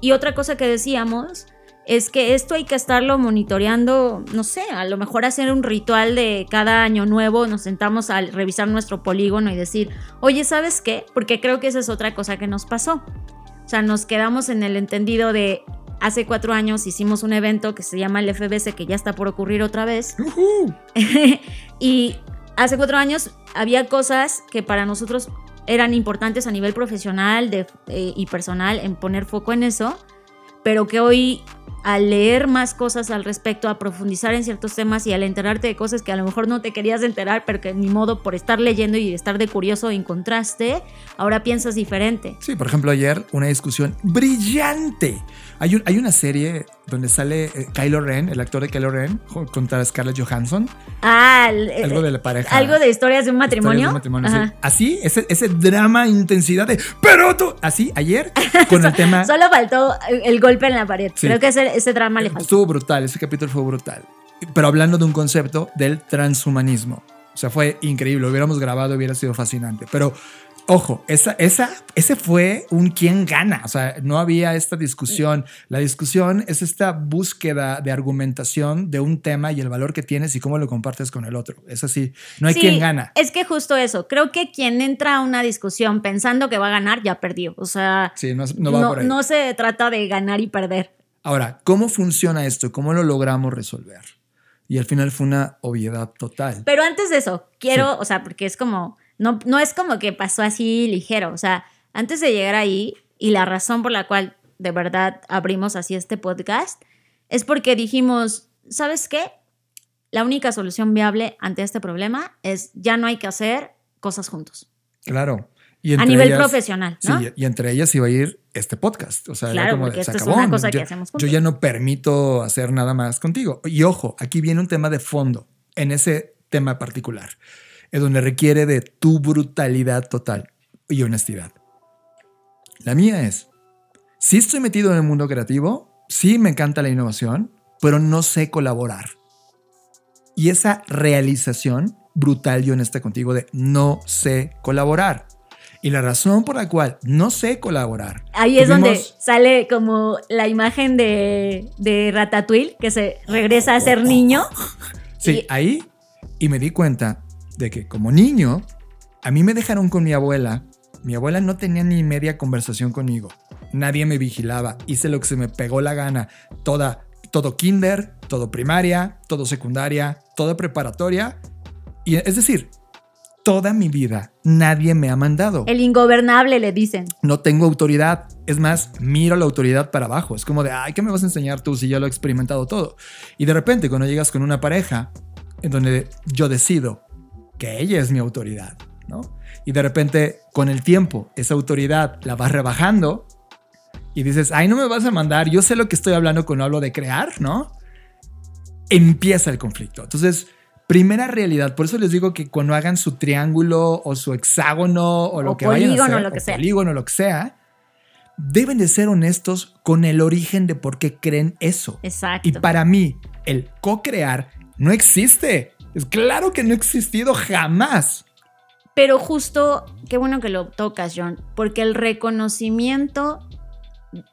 Y otra cosa que decíamos es que esto hay que estarlo monitoreando, no sé, a lo mejor hacer un ritual de cada año nuevo, nos sentamos a revisar nuestro polígono y decir, oye, ¿sabes qué? Porque creo que esa es otra cosa que nos pasó. O sea, nos quedamos en el entendido de hace cuatro años hicimos un evento que se llama el FBC, que ya está por ocurrir otra vez. [laughs] Y hace cuatro años había cosas que para nosotros eran importantes a nivel profesional de- eh, y personal en poner foco en eso, pero que hoy al leer más cosas al respecto, a profundizar en ciertos temas y al enterarte de cosas que a lo mejor no te querías enterar, pero que ni modo por estar leyendo y estar de curioso encontraste, ahora piensas diferente. Sí, por ejemplo, ayer una discusión brillante. Hay, hay una serie donde sale eh, Kylo Ren, el actor de Kylo Ren, contra Scarlett Johansson. Ah, eh, algo de la pareja. Algo de historias de un matrimonio. Así, ese, ese drama, intensidad de, pero tú, así, ayer, con el [laughs] tema. Solo faltó el golpe en la pared. Creo que ese, ese drama le faltó. Estuvo brutal, ese capítulo fue brutal. Pero hablando de un concepto del transhumanismo. O sea, fue increíble. Lo hubiéramos grabado, hubiera sido fascinante. Pero Ojo, esa, esa, ese fue un quién gana. O sea, no había esta discusión. La discusión es esta búsqueda de argumentación de un tema y el valor que tienes y cómo lo compartes con el otro. Es así. No hay quien gana. Es que justo eso. Creo que quien entra a una discusión pensando que va a ganar ya perdió. O sea, no, se trata de ganar y perder. Ahora, ¿cómo funciona esto? ¿Cómo lo logramos resolver? Y al final fue una obviedad total. Pero antes de eso, quiero, o sea, porque es como no, es como que pasó así ligero. O sea, antes de llegar ahí, y la razón por la cual de verdad abrimos así este podcast, es porque dijimos, ¿sabes qué? La única solución viable ante este problema es ya no hay que hacer cosas juntos. Claro. Y a nivel profesional, ¿no? Sí, y entre ellas iba a ir este podcast. O sea, claro, porque esto es una cosa que hacemos juntos. Yo ya no permito hacer nada más contigo. Y ojo, aquí viene un tema de fondo en ese tema particular es donde requiere de tu brutalidad total y honestidad. La mía es, sí estoy metido en el mundo creativo, sí me encanta la innovación, pero no sé colaborar. Y esa realización brutal y honesta contigo de no sé colaborar. Y la razón por la cual no sé colaborar. Ahí es donde sale como la imagen de, de Ratatouille, que se regresa a ser niño. Sí, ahí. Y me di cuenta de que como niño, a mí me dejaron con mi abuela. Mi abuela no tenía ni media conversación conmigo. Nadie me vigilaba. Hice lo que se me pegó la gana. Toda, todo kinder, todo primaria, todo secundaria, toda preparatoria. Y es decir, toda mi vida nadie me ha mandado. El ingobernable le dicen. No tengo autoridad. Es más, miro la autoridad para abajo. Es como de, ay, ¿qué me vas a enseñar tú si ya lo he experimentado todo? Y de repente, cuando llegas con una pareja en donde yo decido que ella es mi autoridad, ¿no? Y de repente, con el tiempo, esa autoridad la vas rebajando y dices, ay, no me vas a mandar, yo sé lo que estoy hablando cuando hablo de crear, ¿no? Empieza el conflicto. Entonces, primera realidad, por eso les digo que cuando hagan su triángulo o su hexágono o lo que vayan a hacer, lo que o sea. polígono, lo que sea, deben de ser honestos con el origen de por qué creen eso. Exacto. Y para mí, el co-crear no existe. Es claro que no ha existido jamás. Pero justo, qué bueno que lo tocas, John, porque el reconocimiento,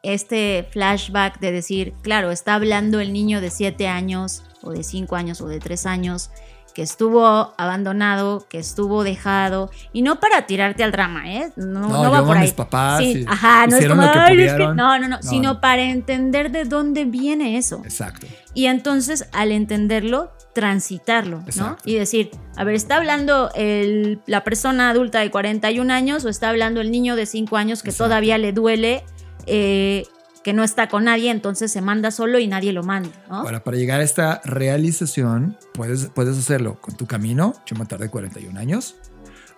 este flashback de decir, claro, está hablando el niño de 7 años, o de 5 años, o de 3 años, que estuvo abandonado, que estuvo dejado, y no para tirarte al drama, ¿eh? No, no, va por ahí. mis papás. Sí, ajá, no es como, no, no, no, sino para entender de dónde viene eso. Exacto. Y entonces, al entenderlo, transitarlo, ¿no? Y decir, a ver, ¿está hablando el, la persona adulta de 41 años o está hablando el niño de 5 años que todavía le duele, eh, que no está con nadie, entonces se manda solo y nadie lo manda, ¿no? Ahora, para llegar a esta realización, puedes, puedes hacerlo con tu camino, yo me tardé 41 años,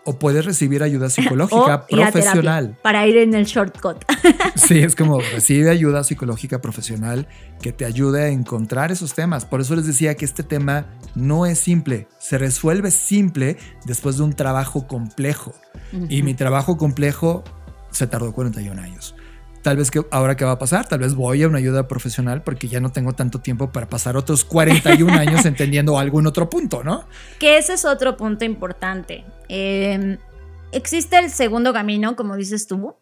o puedes recibir ayuda [laughs] psicológica profesional. Para ir en el shortcut. [laughs] sí, es como [laughs] recibe ayuda psicológica profesional que te ayude a encontrar esos temas. Por eso les decía que este tema no es simple, se resuelve simple después de un trabajo complejo. Y mi trabajo complejo se tardó 41 años. Tal vez que ahora qué va a pasar, tal vez voy a una ayuda profesional porque ya no tengo tanto tiempo para pasar otros 41 [laughs] años entendiendo algún otro punto, ¿no? Que ese es otro punto importante. Em, existe el segundo camino, como dices tú,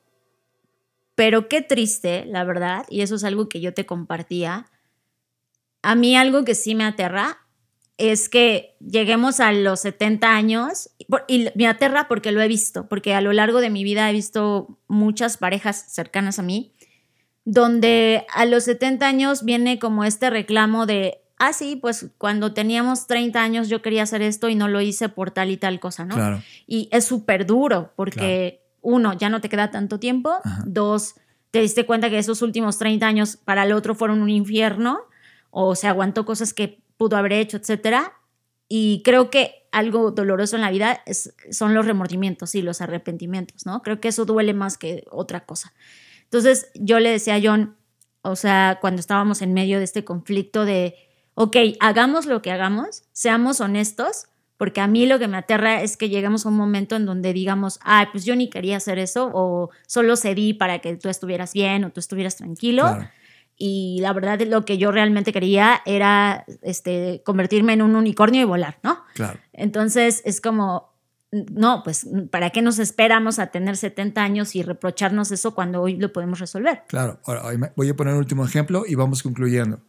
pero qué triste, la verdad, y eso es algo que yo te compartía. A mí algo que sí me aterra es que lleguemos a los 70 años y me aterra porque lo he visto, porque a lo largo de mi vida he visto muchas parejas cercanas a mí, donde a los 70 años viene como este reclamo de, ah, sí, pues cuando teníamos 30 años yo quería hacer esto y no lo hice por tal y tal cosa, ¿no? Y es súper duro porque, uno, ya no te queda tanto tiempo, dos, te diste cuenta que esos últimos 30 años para el otro fueron un infierno o se aguantó cosas que pudo haber hecho, etcétera. Y creo que algo doloroso en la vida es, son los remordimientos y los arrepentimientos, ¿no? Creo que eso duele más que otra cosa. Entonces yo le decía a John, o sea, cuando estábamos en medio de este conflicto de, ok, hagamos lo que hagamos, seamos honestos, porque a mí lo que me aterra es que lleguemos a un momento en donde digamos, ah, pues yo ni quería hacer eso, o solo cedí para que tú estuvieras bien o tú estuvieras tranquilo. Y la verdad, lo que yo realmente quería era este, convertirme en un unicornio y volar, ¿no? Claro. Entonces es como, no, pues, ¿para qué nos esperamos a tener 70 años y reprocharnos eso cuando hoy lo podemos resolver? Claro. Ahora, voy a poner un último ejemplo y vamos concluyendo.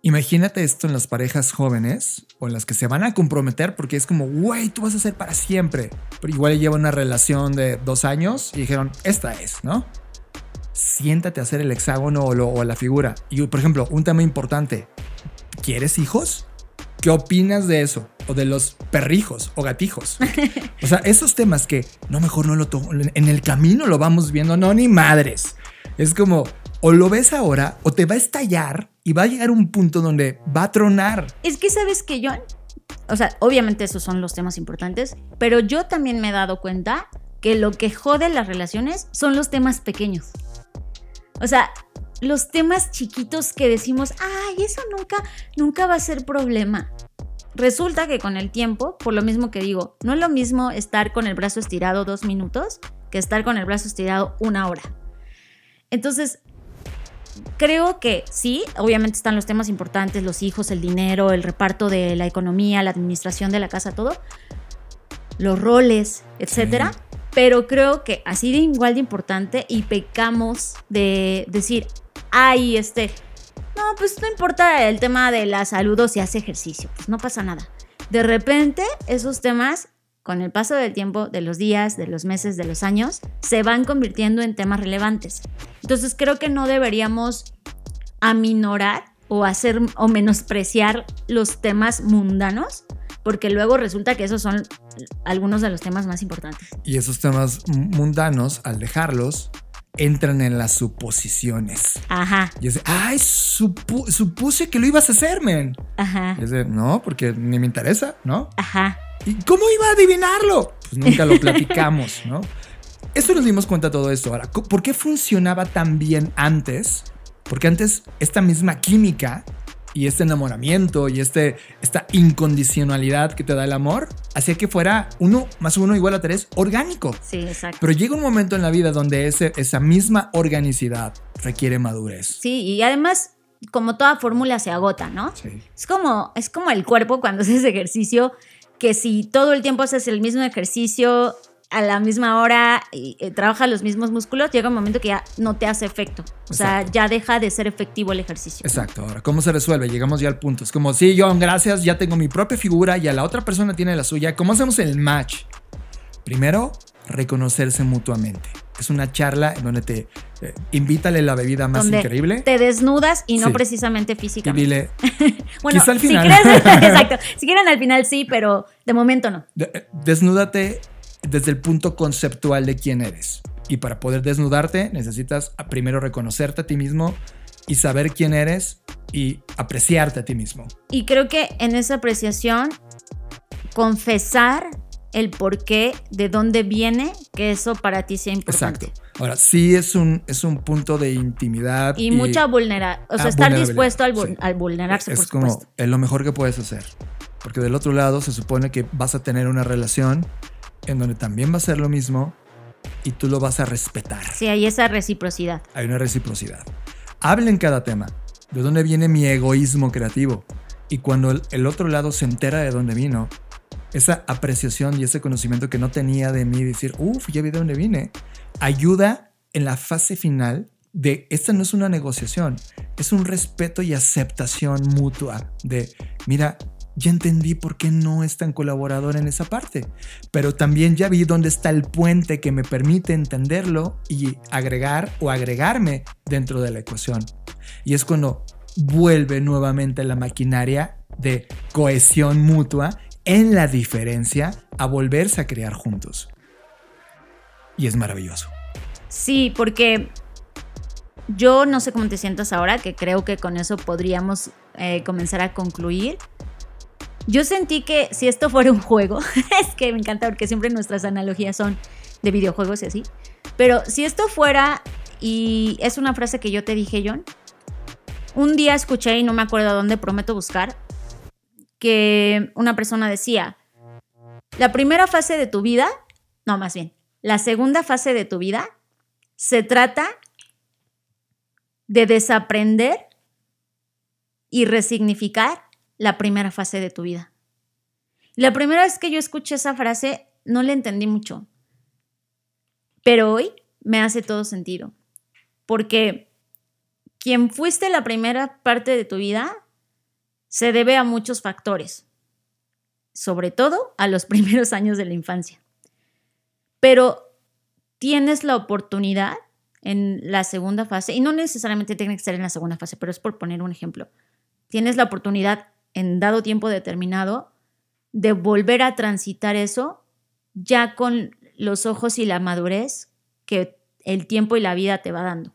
Imagínate esto en las parejas jóvenes o en las que se van a comprometer porque es como, güey, tú vas a ser para siempre. Pero igual llevan una relación de dos años y dijeron, esta es, ¿no? Siéntate a hacer el hexágono o, o la figura. Y, por ejemplo, un tema importante, ¿quieres hijos? ¿Qué opinas de eso? O de los perrijos o gatijos. [laughs] O sea, esos temas que no, mejor no lo tomo. En el camino lo vamos viendo, no, ni madres. Es como, o lo ves ahora o te va a estallar y va a llegar un punto donde va a tronar. Es que sabes que John, o sea, obviamente esos son los temas importantes, pero yo también me he dado cuenta que lo que jode las relaciones son los temas pequeños. O sea, los temas chiquitos que decimos, ay, eso nunca, nunca va a ser problema. Resulta que con el tiempo, por lo mismo que digo, no es lo mismo estar con el brazo estirado dos minutos que estar con el brazo estirado una hora. Entonces, creo que sí, obviamente están los temas importantes, los hijos, el dinero, el reparto de la economía, la administración de la casa, todo, los roles, etcétera. Pero creo que así de igual de importante y pecamos de decir, ay, este, no, pues no importa el tema de la salud o si hace ejercicio, pues no pasa nada. De repente, esos temas con el paso del tiempo, de los días, de los meses, de los años, se van convirtiendo en temas relevantes. Entonces creo que no deberíamos aminorar o hacer o menospreciar los temas mundanos, porque luego resulta que esos son algunos de los temas más importantes. Y esos temas mundanos, al dejarlos, entran en las suposiciones. Ajá. Y es ay, supuse que lo ibas a hacer, men. Ajá. Y es no, porque ni me interesa, ¿no? Ajá. ¿Y cómo iba a adivinarlo? Pues nunca lo [laughs] platicamos, ¿no? Eso nos dimos cuenta de todo esto. Ahora, ¿por qué funcionaba tan bien antes? Porque antes esta misma química y este enamoramiento y este, esta incondicionalidad que te da el amor hacía que fuera uno más uno igual a tres orgánico. Sí, exacto. Pero llega un momento en la vida donde ese, esa misma organicidad requiere madurez. Sí, y además como toda fórmula se agota, ¿no? Sí. Es como, es como el cuerpo cuando [laughs] haces ejercicio que si todo el tiempo haces el mismo ejercicio a la misma hora y, eh, trabajas los mismos músculos, llega un momento que ya no te hace efecto. O sea, ya deja de ser efectivo el ejercicio. Exacto. Ahora, ¿cómo se resuelve? Llegamos ya al punto. Es como, sí, John, gracias, ya tengo mi propia figura y a la otra persona tiene la suya. ¿Cómo hacemos el match? Primero, reconocerse mutuamente. Es una charla en donde te eh, invítale la bebida más increíble. Te desnudas y no precisamente físicamente. Y dile. [laughs] bueno, al final. Si quieres, [laughs] exacto. Si quieren al final sí, pero de momento no. Eh, desnúdate desde el punto conceptual de quién eres. Y para poder desnudarte necesitas primero reconocerte a ti mismo y saber quién eres y apreciarte a ti mismo. Y creo que en esa apreciación, confesar el por qué, de dónde viene, que eso para ti sea importante. Exacto. Ahora, sí es un, es un punto de intimidad. Y, mucha vulnerabilidad. O sea, estar dispuesto al, vulnerarse, es como es lo mejor que puedes hacer. Porque del otro lado se supone que vas a tener una relación en donde también va a ser lo mismo y tú lo vas a respetar. Sí, hay esa reciprocidad. Hay una reciprocidad. Hablen cada tema. ¿De dónde viene mi egoísmo creativo? Y cuando el otro lado se entera de dónde vino, esa apreciación y ese conocimiento que no tenía de mí, decir, uff, ya vi de dónde vine, ayuda en la fase final de esta no es una negociación, es un respeto y aceptación mutua de, mira, ya entendí por qué no es tan colaborador en esa parte, pero también ya vi dónde está el puente que me permite entenderlo y agregar o agregarme dentro de la ecuación. Y es cuando vuelve nuevamente la maquinaria de cohesión mutua en la diferencia a volverse a crear juntos. Y es maravilloso. Sí, porque yo no sé cómo te sientas ahora, que creo que con eso podríamos eh, comenzar a concluir. Yo sentí que si esto fuera un juego, [laughs] es que me encanta porque siempre nuestras analogías son de videojuegos y así, pero si esto fuera, y es una frase que yo te dije, John, un día escuché y no me acuerdo dónde, prometo buscar, que una persona decía, la primera fase de tu vida, no, más bien, la segunda fase de tu vida se trata de desaprender y resignificar la primera fase de tu vida. La primera vez que yo escuché esa frase no le entendí mucho, pero hoy me hace todo sentido, porque quien fuiste la primera parte de tu vida se debe a muchos factores, sobre todo a los [laughs] primeros años de la infancia. Pero tienes la oportunidad en la segunda fase, y no necesariamente tiene que ser en la segunda fase, pero es por poner un ejemplo, tienes la oportunidad en dado tiempo determinado de volver a transitar eso ya con los ojos y la madurez que el tiempo y la vida te va dando.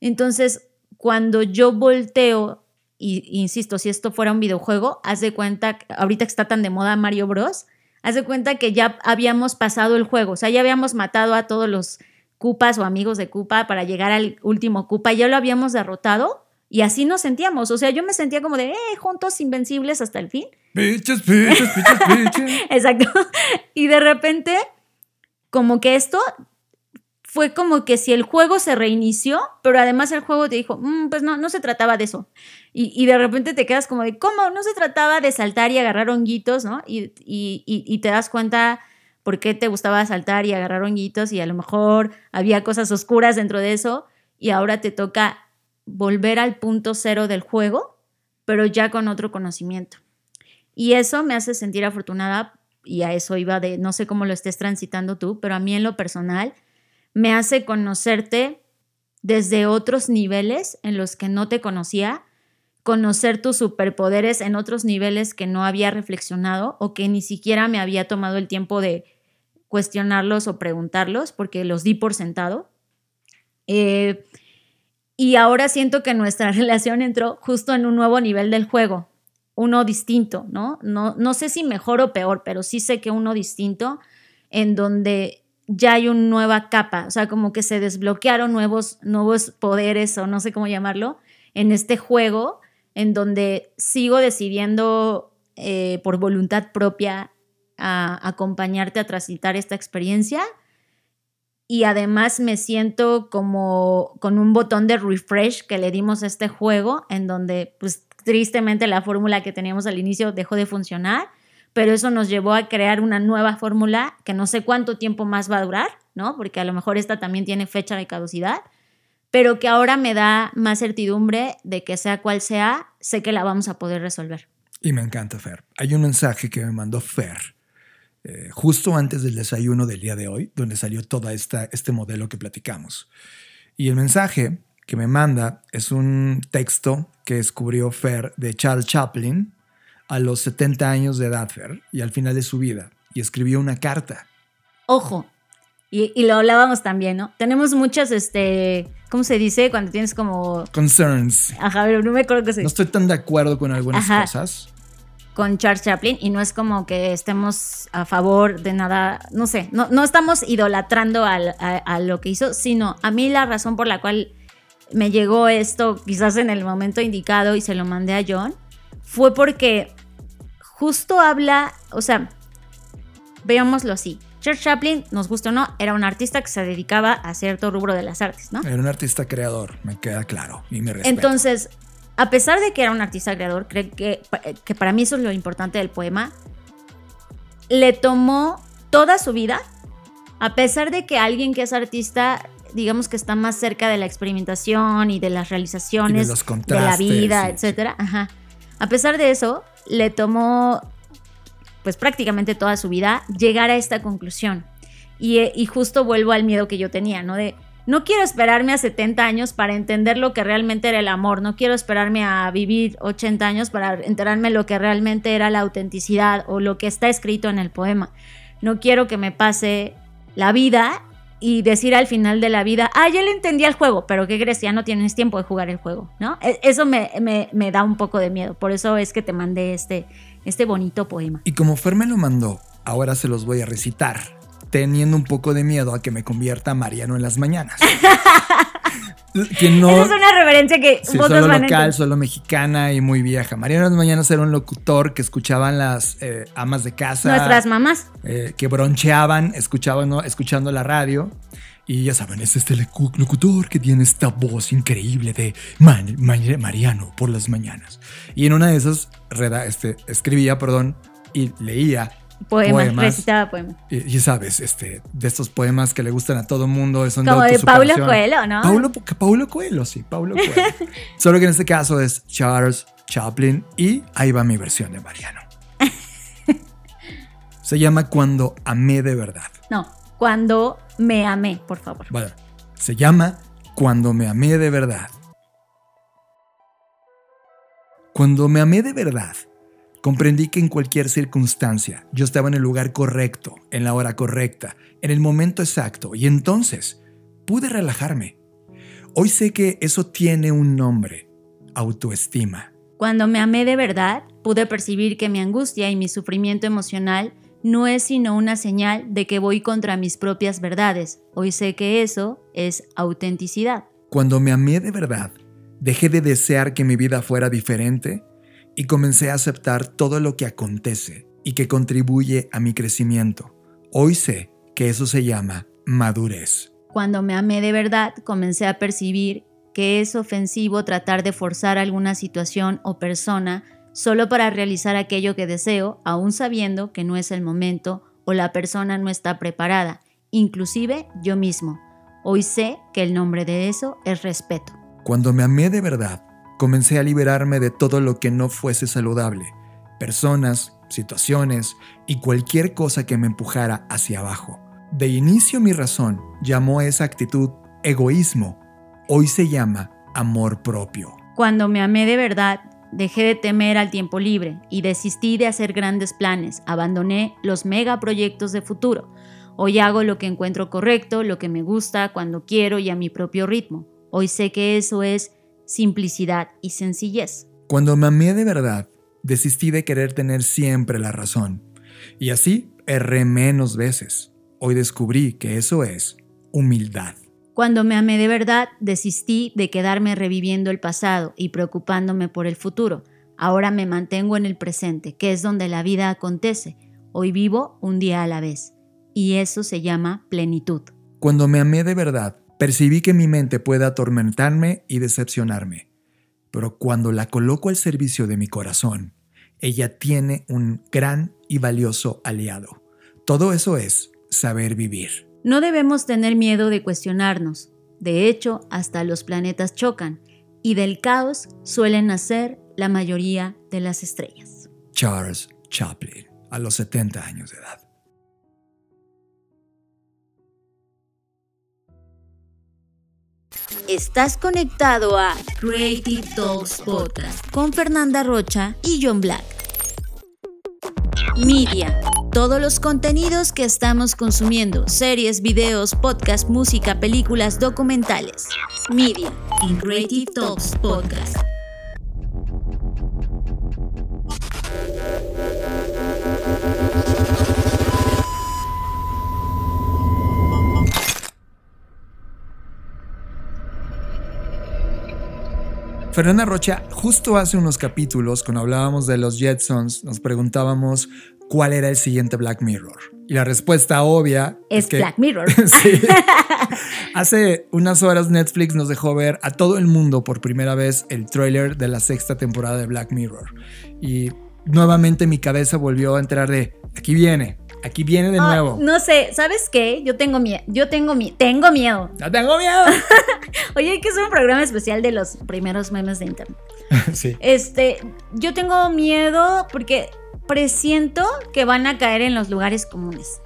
Entonces, cuando yo volteo, y insisto, si esto fuera un videojuego, haz de cuenta, ahorita que está tan de moda Mario Bros, haz de cuenta que ya habíamos pasado el juego, o sea, ya habíamos matado a todos los Cupas o amigos de Cupa para llegar al último Cupa, ya lo habíamos derrotado y así nos sentíamos. O sea, yo me sentía como de, eh, juntos invencibles hasta el fin. Piches, piches, piches, piches. [laughs] Exacto. Y de repente, como que esto fue como que si el juego se reinició, pero además el juego te dijo, mm, pues no, no se trataba de eso. Y, de repente te quedas como de, ¿cómo? No se trataba de saltar y agarrar honguitos, ¿no? Y, y te das cuenta por qué te gustaba saltar y agarrar honguitos y a lo mejor había cosas oscuras dentro de eso y ahora te toca volver al punto cero del juego, pero ya con otro conocimiento. Y eso me hace sentir afortunada y a eso iba de, no sé cómo lo estés transitando tú, pero a mí en lo personal me hace conocerte desde otros niveles en los que no te conocía, conocer tus superpoderes en otros niveles que no había reflexionado o que ni siquiera me había tomado el tiempo de cuestionarlos o preguntarlos porque los di por sentado. Eh, y ahora siento que nuestra [laughs] relación entró justo en un nuevo nivel del juego, uno distinto, ¿no? No, no sé si mejor o peor, pero sí sé que uno distinto en donde ya hay una nueva capa, o sea, como que se desbloquearon nuevos, nuevos poderes o no sé cómo llamarlo en este juego, en donde sigo decidiendo eh, por voluntad propia acompañarte a transitar esta experiencia. Y además me siento como con un botón de refresh que le dimos a este juego, en donde pues tristemente la fórmula que teníamos al inicio dejó de funcionar, pero eso nos llevó a crear una nueva fórmula que no sé cuánto tiempo más va a durar, ¿no? Porque a lo mejor esta también tiene fecha de caducidad, pero que ahora me da más certidumbre de que sea cual sea, sé que la vamos a poder resolver. Y me encanta, Fer. Hay un mensaje que me mandó Fer eh, justo antes del desayuno del día de hoy, donde salió todo este modelo que platicamos. Y el mensaje que me manda es un texto que descubrió Fer de Charles Chaplin a los 70 años de edad, Fer, y al final de su vida, y escribió una carta. Ojo, y, lo hablábamos también, ¿no? Tenemos muchas, este, ¿cómo se dice? Cuando tienes como... Concerns. Ajá, pero no me acuerdo qué se No estoy tan de acuerdo con algunas cosas con Charles Chaplin y no es como que estemos a favor de nada, no sé, no, no estamos idolatrando a, lo que hizo, sino a mí la razón por la cual me llegó esto quizás en el momento indicado y se lo mandé a John fue porque justo habla, o sea, veámoslo así. Charles Chaplin, nos gusta o no, era un artista que se dedicaba a cierto rubro de las artes, ¿no? Era un artista creador, me queda claro y me Entonces, a pesar de que era un artista creador, creo que, que para mí eso es lo importante del poema, le tomó toda su vida, a pesar de que alguien que es artista, digamos que está más cerca de la experimentación y de las realizaciones de, la vida, etcétera, A pesar de eso, le tomó pues prácticamente toda su vida llegar a esta conclusión. Y, y justo vuelvo al miedo que yo tenía, ¿no? De no quiero esperarme a 70 años para entender lo que realmente era el amor, no quiero esperarme a vivir 80 años para enterarme lo que realmente era la autenticidad o lo que está escrito en el poema. No quiero que me pase la vida y decir al final de la vida, ah, ya le entendí el juego, pero ¿qué crees? Ya no tienes tiempo de jugar el juego, ¿no? E, eso me, me, da un poco de miedo, por eso es que te mandé este, este bonito poema. Y como Fer me lo mandó, ahora se los voy a recitar, teniendo un poco de miedo a que me convierta Mariano en las mañanas. [laughs] que no, Esa es una referencia que sí, solo local, solo mexicana y muy vieja. Mariano las mañanas era un locutor que escuchaban las eh, amas de casa. Nuestras mamás. Eh, que broncheaban escuchaban, escuchando la radio. Y ya saben, es este locutor que tiene esta voz increíble de Mariano por las mañanas. Y en una de esas este, escribía, perdón, y leía poemas, recitaba poemas. Y, sabes, este, de estos poemas que le gustan a todo mundo, son Como de, Paulo Coelho, ¿no? Paulo, Paulo Coelho, sí, Paulo Coelho. [laughs] Solo que en este caso es Charles Chaplin y ahí va mi versión de Mariano. [laughs] Se llama Cuando amé de verdad. No, Cuando me amé, por favor. Bueno, se llama Cuando me amé de verdad. Cuando me amé de verdad, Comprendí que en cualquier circunstancia yo estaba en el lugar correcto, en la hora correcta, en el momento exacto, y entonces pude relajarme. Hoy sé que eso tiene un nombre, autoestima. Cuando me amé de verdad, pude percibir que mi angustia y mi sufrimiento emocional no es sino una señal de que voy contra mis propias verdades. Hoy sé que eso es autenticidad. Cuando me amé de verdad, dejé de desear que mi vida fuera diferente y comencé a aceptar todo lo que acontece y que contribuye a mi crecimiento. Hoy sé que eso se llama madurez. Cuando me amé de verdad, comencé a percibir que es ofensivo tratar de forzar alguna situación o persona solo para realizar aquello que deseo, aún sabiendo que no es el momento o la persona no está preparada, inclusive yo mismo. Hoy sé que el nombre de eso es respeto. Cuando me amé de verdad, comencé a liberarme de todo lo que no fuese saludable, personas, situaciones y cualquier cosa que me empujara hacia abajo. De inicio mi razón llamó a esa actitud egoísmo, hoy se llama amor propio. Cuando me amé de verdad, dejé de temer al tiempo libre y desistí de hacer grandes planes, abandoné los megaproyectos de futuro. Hoy hago lo que encuentro correcto, lo que me gusta, cuando quiero y a mi propio ritmo. Hoy sé que eso es simplicidad y sencillez. Cuando me amé de verdad, desistí de querer tener siempre la razón. Y así erré menos veces. Hoy descubrí que eso es humildad. Cuando me amé de verdad, desistí de quedarme reviviendo el pasado y preocupándome por el futuro. Ahora me mantengo en el presente, que es donde la vida acontece. Hoy vivo un día a la vez. Y eso se llama plenitud. Cuando me amé de verdad, Percibí que mi mente puede atormentarme y decepcionarme, pero cuando la coloco al servicio de mi corazón, ella tiene un gran y valioso aliado. Todo eso es saber vivir. No debemos tener miedo de cuestionarnos. De hecho, hasta los planetas chocan y del caos suelen nacer la mayoría de las estrellas. Charles Chaplin, a los 70 años de edad. Estás conectado a Creative Talks Podcast con Fernanda Rocha y John Black. Media. Todos los contenidos que estamos consumiendo, series, videos, podcast, música, películas, documentales. Media en Creative Talks Podcast. Fernanda Rocha, justo hace unos capítulos, cuando hablábamos de los Jetsons, nos preguntábamos cuál era el siguiente Black Mirror. Y la respuesta obvia es, que, Black Mirror. [laughs] sí. [laughs] Hace unas horas Netflix nos dejó ver a todo el mundo por primera vez el tráiler de la sexta temporada de Black Mirror. Y nuevamente mi cabeza volvió a entrar de, aquí viene, Aquí viene de nuevo. No sé, ¿sabes qué? Yo tengo miedo. Yo tengo miedo. Tengo miedo. ¡No tengo miedo! [laughs] Oye, hay que hacer un programa especial de los primeros memes de internet. [laughs] sí. Este, yo tengo miedo porque presiento que van a caer en los lugares comunes.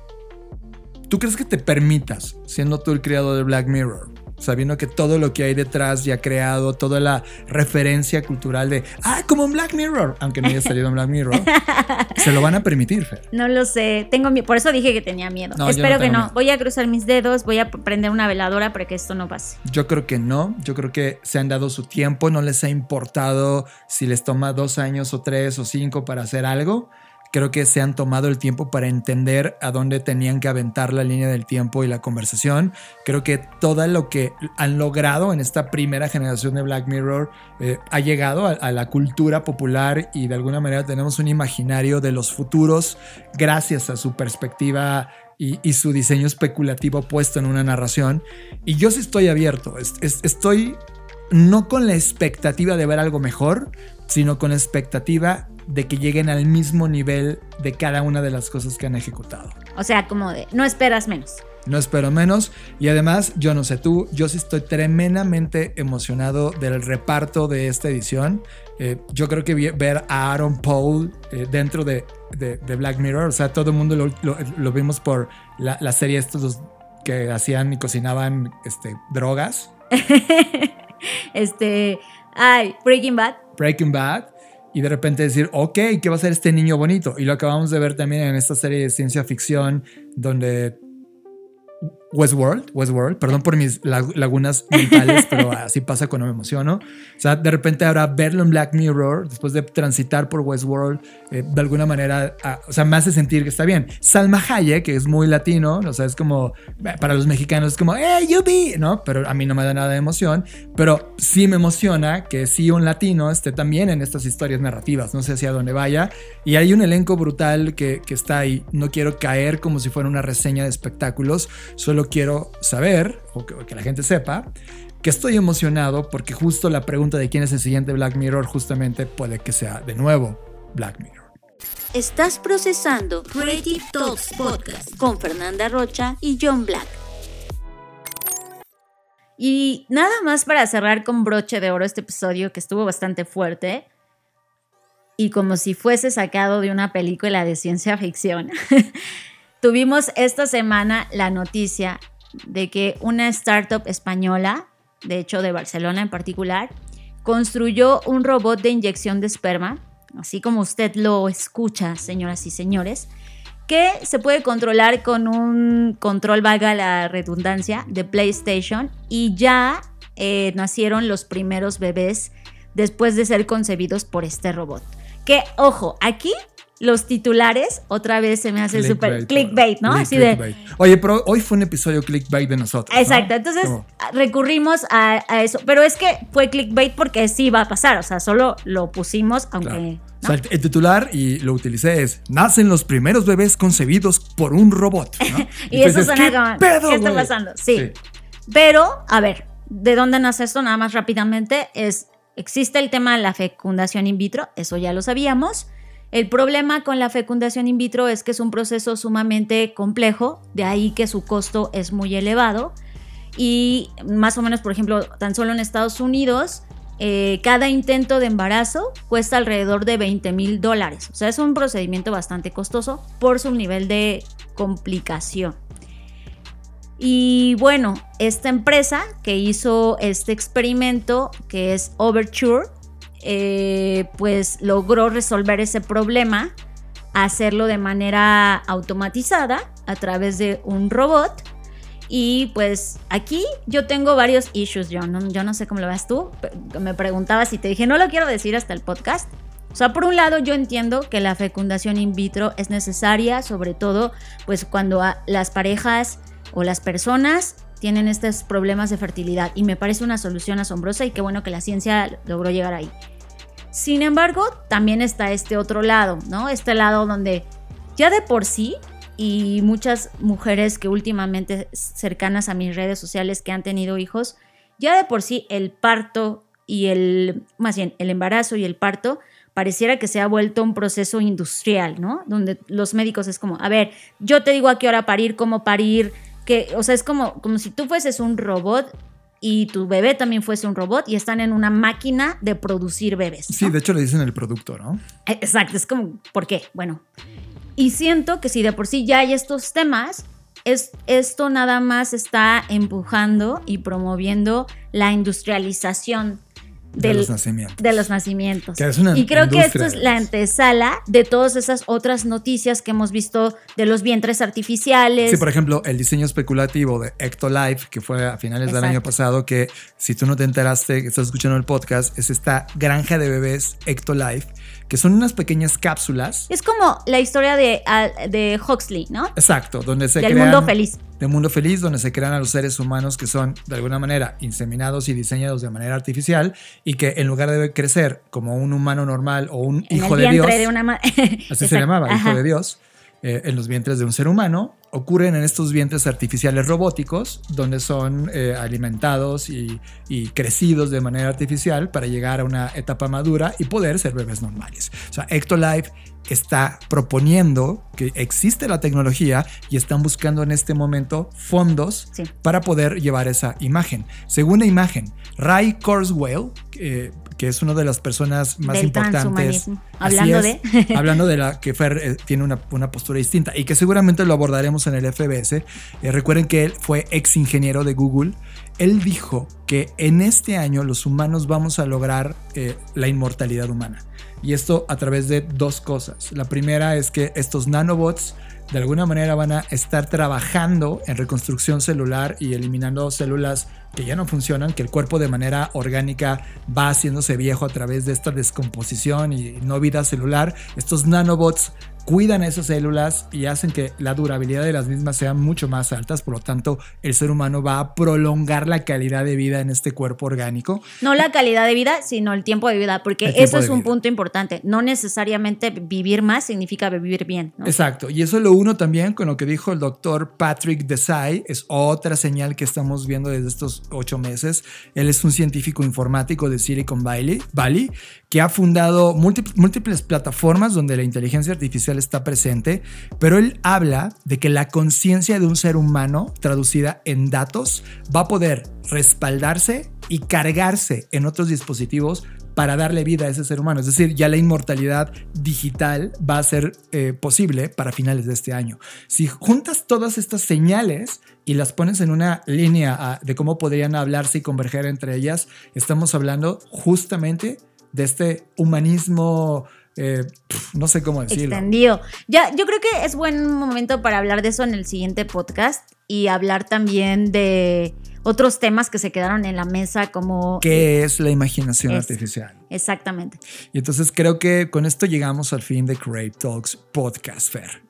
¿Tú crees que te permitas, siendo tú el creador de Black Mirror, sabiendo que todo lo que hay detrás ya creado, toda la referencia cultural de, ah, como en Black Mirror, aunque no haya salido en Black Mirror, [laughs] se lo van a permitir, Fer. No lo sé, tengo por eso dije que tenía miedo. Espero que no. Voy a cruzar mis dedos, voy a prender una veladora para que esto no pase. Yo creo que no, yo creo que se han dado su tiempo, no les ha importado si les toma dos años o tres o cinco para hacer algo creo que se han tomado el tiempo para entender a dónde tenían que aventar la línea del tiempo y la conversación. Creo que todo lo que han logrado en esta primera generación de Black Mirror eh, ha llegado a, la cultura popular y de alguna manera tenemos un imaginario de los futuros gracias a su perspectiva y, su diseño especulativo puesto en una narración. Y yo sí estoy abierto, estoy no con la expectativa de ver algo mejor, sino con la expectativa de que lleguen al mismo nivel de cada una de las cosas que han ejecutado. O sea, como de, no esperas menos. No espero menos. Y además, yo no sé tú, yo sí estoy tremendamente emocionado del reparto de esta edición. Eh, yo creo que ver a Aaron Paul eh, dentro de, Black Mirror, o sea, todo el mundo lo, vimos por la, serie estos que hacían y cocinaban este, drogas. [laughs] este, ay, Breaking Bad. Breaking Bad y de repente decir, ok, ¿qué va a ser este niño bonito? Y lo acabamos de ver también en esta serie de ciencia ficción donde Westworld, Westworld, perdón por mis lagunas mentales, [laughs] pero así pasa cuando me emociono. O sea, de repente ahora verlo en Black Mirror, después de transitar por Westworld, eh, de alguna manera, ah, o sea, me hace sentir que está bien. Salma Hayek, que es muy latino, o sea, es como, para los mexicanos es como, hey, you be, ¿no? Pero a mí no me da nada de emoción, pero sí me emociona que sí un latino esté también en estas historias narrativas, no sé hacia dónde vaya. Y hay un elenco brutal que, que está ahí. No quiero caer como si fuera una reseña de espectáculos, solo quiero saber, o que, la gente sepa, que estoy emocionado porque justo la pregunta de quién es el siguiente Black Mirror justamente puede que sea de nuevo Black Mirror. Estás procesando Creative Talks Podcast con Fernanda Rocha y John Black. Y nada más para cerrar con broche de oro este episodio que estuvo bastante fuerte y como si fuese sacado de una película de ciencia ficción. [laughs] Tuvimos esta semana la noticia de que una startup española, de hecho de Barcelona en particular, construyó un robot de inyección de esperma, así como usted lo escucha, señoras y señores, que se puede controlar con un control, valga la redundancia, de PlayStation y ya eh, nacieron los primeros bebés después de ser concebidos por este robot. Que, ojo, aquí los titulares, otra vez se me hace súper clickbait, ¿no? Así de. Oye, pero hoy fue un episodio clickbait de nosotros. Exacto, entonces recurrimos a, eso. Pero es que fue clickbait porque sí va a pasar, o sea, solo lo pusimos, aunque. O sea, el titular, y lo utilicé, es: Nacen los primeros bebés concebidos por un robot. [laughs] y eso suena como. ¿Qué está pasando? sí. Pero, a ver, ¿de dónde nace esto? Nada más rápidamente. Es. Existe el tema de la fecundación in vitro, eso ya lo sabíamos el problema con la fecundación in vitro es que es un proceso sumamente complejo, de ahí que su costo es muy elevado. Y más o menos, por ejemplo, tan solo en Estados Unidos, eh, cada intento de embarazo cuesta alrededor de 20 mil dólares. O sea, es un procedimiento bastante costoso por su nivel de complicación. Y bueno, esta empresa que hizo este experimento, que es Overture, eh, pues logró resolver ese problema, hacerlo de manera automatizada a través de un robot. Y pues aquí yo tengo varios issues, yo no, yo no sé cómo lo ves tú. Me preguntabas y te dije, no lo quiero decir hasta el podcast. O sea, por un lado yo entiendo que la fecundación in vitro es necesaria, sobre todo pues cuando las parejas o las personas tienen estos problemas de fertilidad y me parece una solución asombrosa y qué bueno que la ciencia logró llegar ahí. Sin embargo, también está este otro lado, ¿no? Este lado donde ya de por sí, y muchas mujeres que últimamente cercanas a mis redes sociales que han tenido hijos, ya de por sí el parto y el, más bien, el embarazo y el parto pareciera que se ha vuelto un proceso industrial, ¿no? Donde los médicos es como, a ver, yo te digo a qué hora parir, cómo parir, que, o sea, es como, como si tú fueses un robot y tu bebé también fuese un robot y están en una máquina de producir bebés. Sí, de hecho le dicen el producto, ¿no? Eh, exacto, es como, ¿por qué? Bueno, y siento que si de por sí ya hay estos temas, es, esto nada más está empujando y promoviendo la industrialización de los nacimientos. De los nacimientos. Que es una y creo que esto es la antesala de todas esas otras noticias que hemos visto de los vientres artificiales. Sí, por ejemplo, el diseño especulativo de Ectolife, que fue a finales del año pasado, que si tú no te enteraste, que estás escuchando el podcast, es esta granja de bebés Ectolife, que son unas pequeñas cápsulas. Es como la historia de, ah, de Huxley, ¿no? Exacto, donde se Del crean, mundo feliz. De mundo feliz, donde se crean a los seres humanos que son de alguna manera inseminados y diseñados de manera artificial y que en lugar de crecer como un humano normal o un En hijo de Dios, de una [laughs] así se llamaba, hijo de Dios, eh, en los vientres de un ser humano, ocurren en estos vientres artificiales robóticos, donde son eh, alimentados y, y crecidos de manera artificial para llegar a una etapa madura y poder ser bebés normales. O sea, Ectolife está proponiendo que existe la tecnología y están buscando en este momento fondos Sí. para poder llevar esa imagen. Segunda imagen, Ray Kurzweil, eh, que es una de las personas más Del importantes. Hablando es, de- [laughs] hablando de la que Fer eh, tiene una, una postura distinta y que seguramente lo abordaremos en el FBS. Eh, recuerden que él fue ex ingeniero de Google. Él dijo que en este año los humanos vamos a lograr eh, la inmortalidad humana. Y esto a través de dos cosas. La primera es que estos nanobots de alguna manera van a estar trabajando en reconstrucción celular y eliminando células que ya no funcionan, que el cuerpo de manera orgánica va haciéndose viejo a través de esta descomposición y no vida celular. Estos nanobots cuidan esas células y hacen que la durabilidad de las mismas sean mucho más altas, por lo tanto el ser humano va a prolongar la calidad de vida en este cuerpo orgánico. No la calidad de vida, sino el tiempo de vida, porque eso es un vida. punto importante. No necesariamente vivir más significa vivir bien. ¿no? Exacto, y eso lo uno también con lo que dijo el doctor Patrick Desai, es otra señal que estamos viendo desde estos ocho meses. Él es un científico informático de Silicon Valley, Valley que ha fundado múltiples, múltiples plataformas donde la inteligencia artificial está presente, pero él habla de que la conciencia de un ser humano traducida en datos va a poder respaldarse y cargarse en otros dispositivos para darle vida a ese ser humano. Es decir, ya la inmortalidad digital va a ser eh, posible para finales de este año. Si juntas todas estas señales y las pones en una línea ah, de cómo podrían hablarse y converger entre ellas, estamos hablando justamente de este humanismo, eh, no sé cómo decirlo. extendido. Ya, yo creo que es buen momento para hablar de eso en el siguiente podcast y hablar también de otros temas que se quedaron en la mesa como... ¿Qué es la imaginación Es- artificial? Exactamente. Y entonces creo que con esto llegamos al fin de Crave Talks Podcast Fair.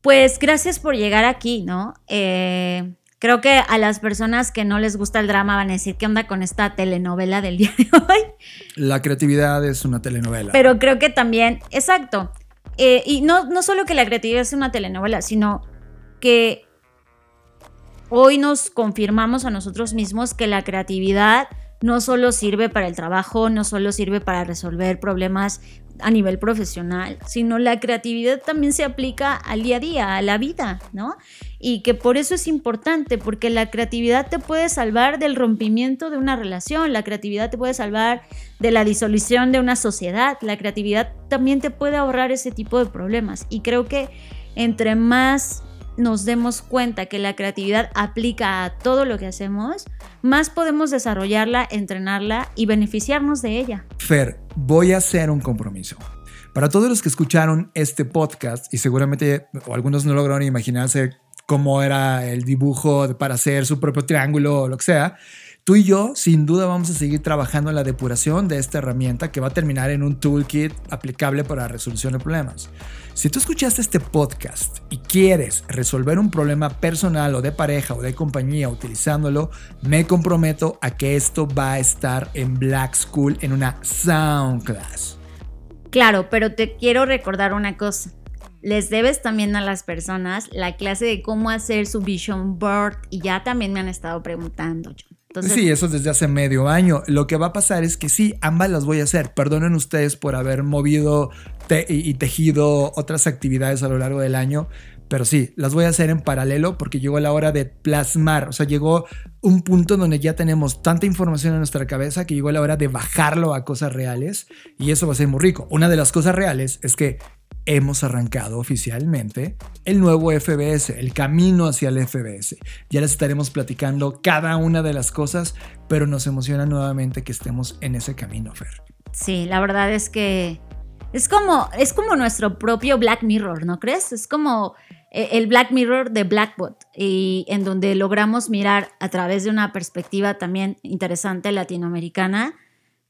Pues gracias por llegar aquí, ¿no? Eh, creo que a las personas que no les gusta el drama van a decir qué onda con esta telenovela del día de hoy. La creatividad es una telenovela. Pero creo que también, exacto. Eh, y no, no solo que la creatividad sea una telenovela, sino que hoy nos confirmamos a nosotros mismos que la creatividad no solo sirve para el trabajo, no solo sirve para resolver problemas a nivel profesional, sino la creatividad también se aplica al día a día, a la vida, ¿no? Y que por eso es importante, porque la creatividad te puede salvar del rompimiento de una relación, la creatividad te puede salvar de la disolución de una sociedad, la creatividad también te puede ahorrar ese tipo de problemas. Y creo que entre más nos demos cuenta que la creatividad aplica a todo lo que hacemos, más podemos desarrollarla, entrenarla y beneficiarnos de ella. Fer, voy a hacer un compromiso. Para todos los que escucharon este podcast y seguramente o algunos no lograron imaginarse cómo era el dibujo para hacer su propio triángulo o lo que sea, tú y yo sin duda vamos a seguir trabajando en la depuración de esta herramienta que va a terminar en un toolkit aplicable para resolución de problemas. Si tú escuchaste este podcast y quieres resolver un problema personal o de pareja o de compañía utilizándolo, me comprometo a que esto va a estar en Black School en una Sound Class. Claro, pero te quiero recordar una cosa. Les debes también a las personas la clase de cómo hacer su vision board y ya también me han estado preguntando. Sí, eso desde hace medio año. Lo que va a pasar es que sí, ambas las voy a hacer. Perdonen ustedes por haber movido y tejido otras actividades a lo largo del año. Pero sí, las voy a hacer en paralelo porque llegó la hora de plasmar. O sea, llegó un punto donde ya tenemos tanta información en nuestra cabeza que llegó la hora de bajarlo a cosas reales y eso va a ser muy rico. Una de las cosas reales es que hemos arrancado oficialmente el nuevo FBS, el camino hacia el FBS. Ya les estaremos platicando cada una de las cosas, pero nos emociona nuevamente que estemos en ese camino, Fer. Sí, la verdad es que es como, es como nuestro propio Black Mirror, ¿no crees? Es como eh, el Black Mirror de Blackbot y en donde logramos mirar a través de una perspectiva también interesante latinoamericana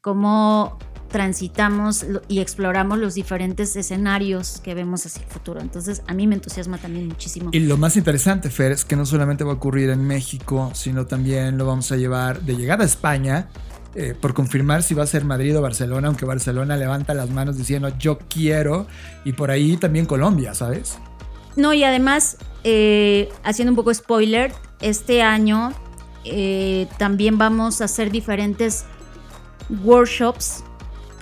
cómo transitamos y exploramos los diferentes escenarios que vemos hacia el futuro. Entonces, a mí me entusiasma también muchísimo. Y lo más interesante, Fer, es que no solamente va a ocurrir en México, sino también lo vamos a llevar de llegada a España, eh, por confirmar si va a ser Madrid o Barcelona, aunque Barcelona levanta las manos diciendo yo quiero, y por ahí también Colombia, ¿sabes? No, y además, eh, haciendo un poco spoiler, este año eh, también vamos a hacer diferentes workshops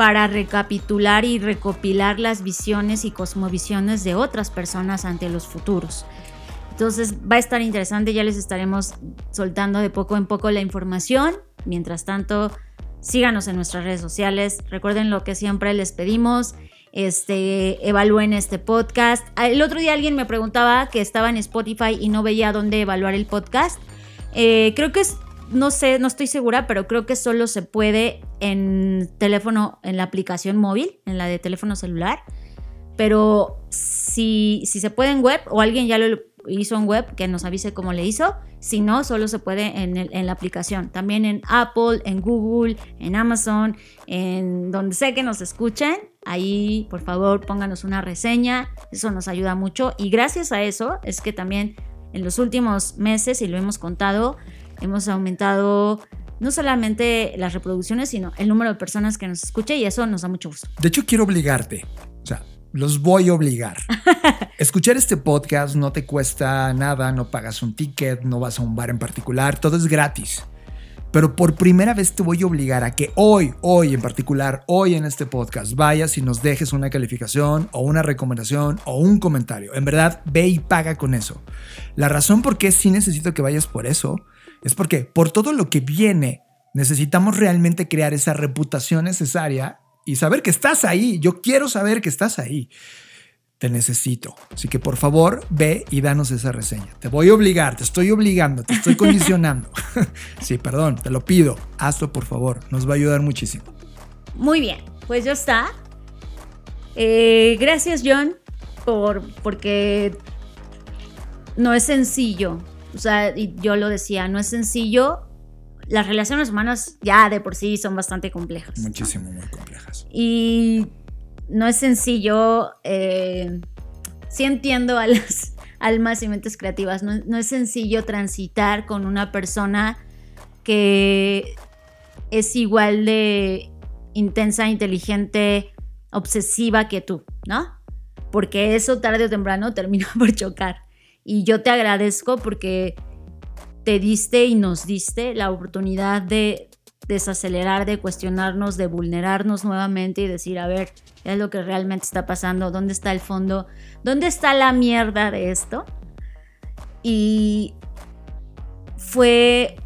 para recapitular y recopilar las visiones y cosmovisiones de otras personas ante los futuros. Entonces va a estar interesante, ya les estaremos soltando de poco en poco la información. Mientras tanto, síganos en nuestras redes sociales. Recuerden lo que siempre les pedimos. Este, evalúen este podcast. El otro día alguien me preguntaba que estaba en Spotify y no veía dónde evaluar el podcast. Eh, creo que es no sé, no estoy segura, pero creo que solo se puede en teléfono, en la aplicación móvil, en la de teléfono celular. Pero si, si se puede en web o alguien ya lo hizo en web, que nos avise cómo le hizo. Si no, solo se puede en, en, la aplicación. También en Apple, en Google, en Amazon, en donde sé que nos escuchen. Ahí, por favor, pónganos una reseña. Eso nos ayuda mucho. Y gracias a eso es que también en los últimos meses, y lo hemos contado, hemos aumentado no solamente las reproducciones, sino el número de personas que nos escucha y eso nos da mucho gusto. De hecho, quiero obligarte. O sea, los voy a obligar. [laughs] Escuchar este podcast no te cuesta nada, no pagas un ticket, no vas a un bar en particular, todo es gratis. Pero por primera vez te voy a obligar a que hoy, hoy en particular, hoy en este podcast, vayas y nos dejes una calificación o una recomendación o un comentario. En verdad, ve y paga con eso. La razón por qué sí necesito que vayas por eso es porque por todo lo que viene, necesitamos realmente crear esa reputación necesaria y saber que estás ahí. Yo quiero saber que estás ahí. Te necesito. Así que por favor, ve y danos esa reseña. Te voy a obligar, te estoy obligando, te estoy condicionando. [laughs] sí, perdón, te lo pido. Hazlo, por favor. Nos va a ayudar muchísimo. Muy bien, pues ya está. Eh, gracias, John, por, porque no es sencillo o sea, y yo lo decía, no es sencillo. Las relaciones humanas ya de por sí son bastante complejas. Muchísimo, muy complejas. Y no es sencillo. Eh, sí entiendo a las [laughs] almas y mentes creativas. No, no es sencillo transitar con una persona que es igual de intensa, inteligente, obsesiva que tú, ¿no? Porque eso tarde o temprano termina [laughs] por chocar. Y yo te agradezco porque te diste y nos diste la oportunidad de desacelerar, de cuestionarnos, de vulnerarnos nuevamente y decir, a ver, ¿qué es lo que realmente está pasando? ¿Dónde está el fondo? ¿Dónde está la mierda de esto? Y fue,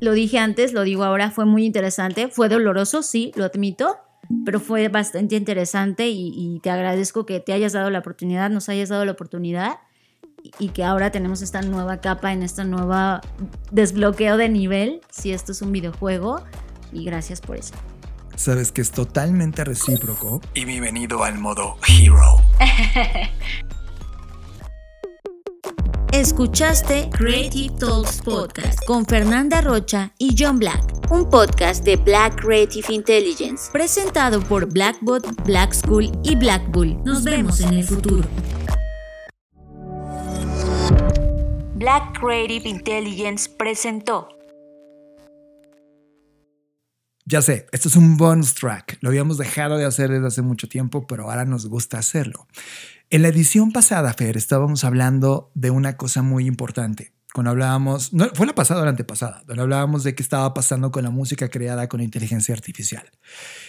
lo dije antes, lo digo ahora, fue muy interesante, fue doloroso, sí, lo admito, pero fue bastante interesante y, te agradezco que te hayas dado la oportunidad, nos hayas dado la oportunidad y que ahora tenemos esta nueva capa en esta nueva desbloqueo de nivel, si esto es un videojuego, y gracias por eso. Sabes que es totalmente recíproco. Y bienvenido al modo Hero. [laughs] Escuchaste Creative Talks Podcast con Fernanda Rocha y John Black, un podcast de Black Creative Intelligence, presentado por Blackbot, Black School y Black Bull. Nos vemos en el futuro. Black Creative Intelligence presentó. Ya sé, esto es un bonus track. Lo habíamos dejado de hacer desde hace mucho tiempo, pero ahora nos gusta hacerlo. En la edición pasada, Fer, estábamos hablando de una cosa muy importante. Cuando hablábamos, no, fue la pasada o la antepasada, donde hablábamos de qué estaba pasando con la música creada con inteligencia artificial.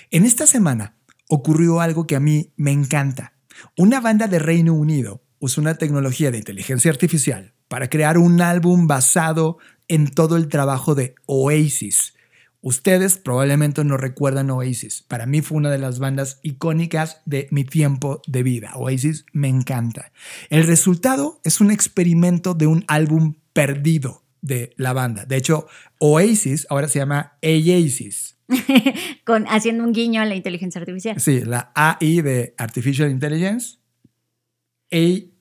En esta semana ocurrió algo que a mí me encanta. Una banda de Reino Unido usó una tecnología de inteligencia artificial para crear un álbum basado en todo el trabajo de Oasis, Ustedes probablemente no recuerdan Oasis. Para mí fue una de las bandas icónicas de mi tiempo de vida. Oasis me encanta. El resultado es un experimento de un álbum perdido de la banda. De hecho, Oasis ahora se llama Oasis. [laughs] Con, haciendo un guiño a la inteligencia artificial. Sí, la AI de Artificial Intelligence.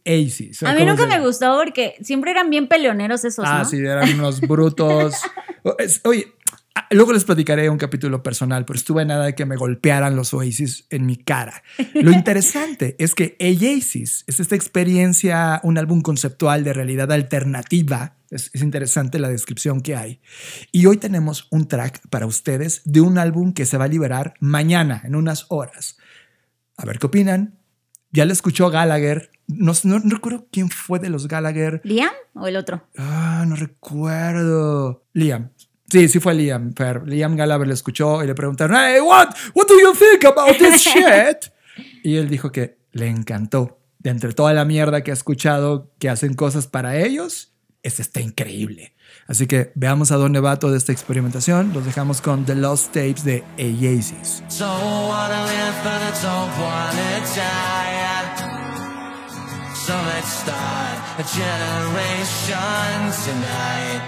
Oasis. A mí nunca me gustó porque siempre eran bien peleoneros esos. Ah, sí, eran unos brutos. [laughs] Oye, Ah, luego les platicaré un capítulo personal, pero estuve nada de que me golpearan los Oasis en mi cara. Lo interesante [laughs] es que Oasis es esta experiencia, un álbum conceptual de realidad alternativa. Es, es, interesante la descripción que hay. Y hoy tenemos un track para ustedes de un álbum que se va a liberar mañana, en unas horas. A ver qué opinan. Ya lo escuchó Gallagher. No, no, no, recuerdo quién fue de los Gallagher. ¿Liam o el otro? Ah, no recuerdo. Liam. Sí, sí fue Liam, pero Liam Gallagher le escuchó y le preguntaron, hey, what, what do you think about this [laughs] shit? y él dijo que le encantó. De entre toda la mierda que ha escuchado que hacen cosas para ellos, este está increíble. Así que veamos a dónde va toda esta experimentación. Los dejamos con The Lost Tapes de Oasis. So let's start a generation tonight.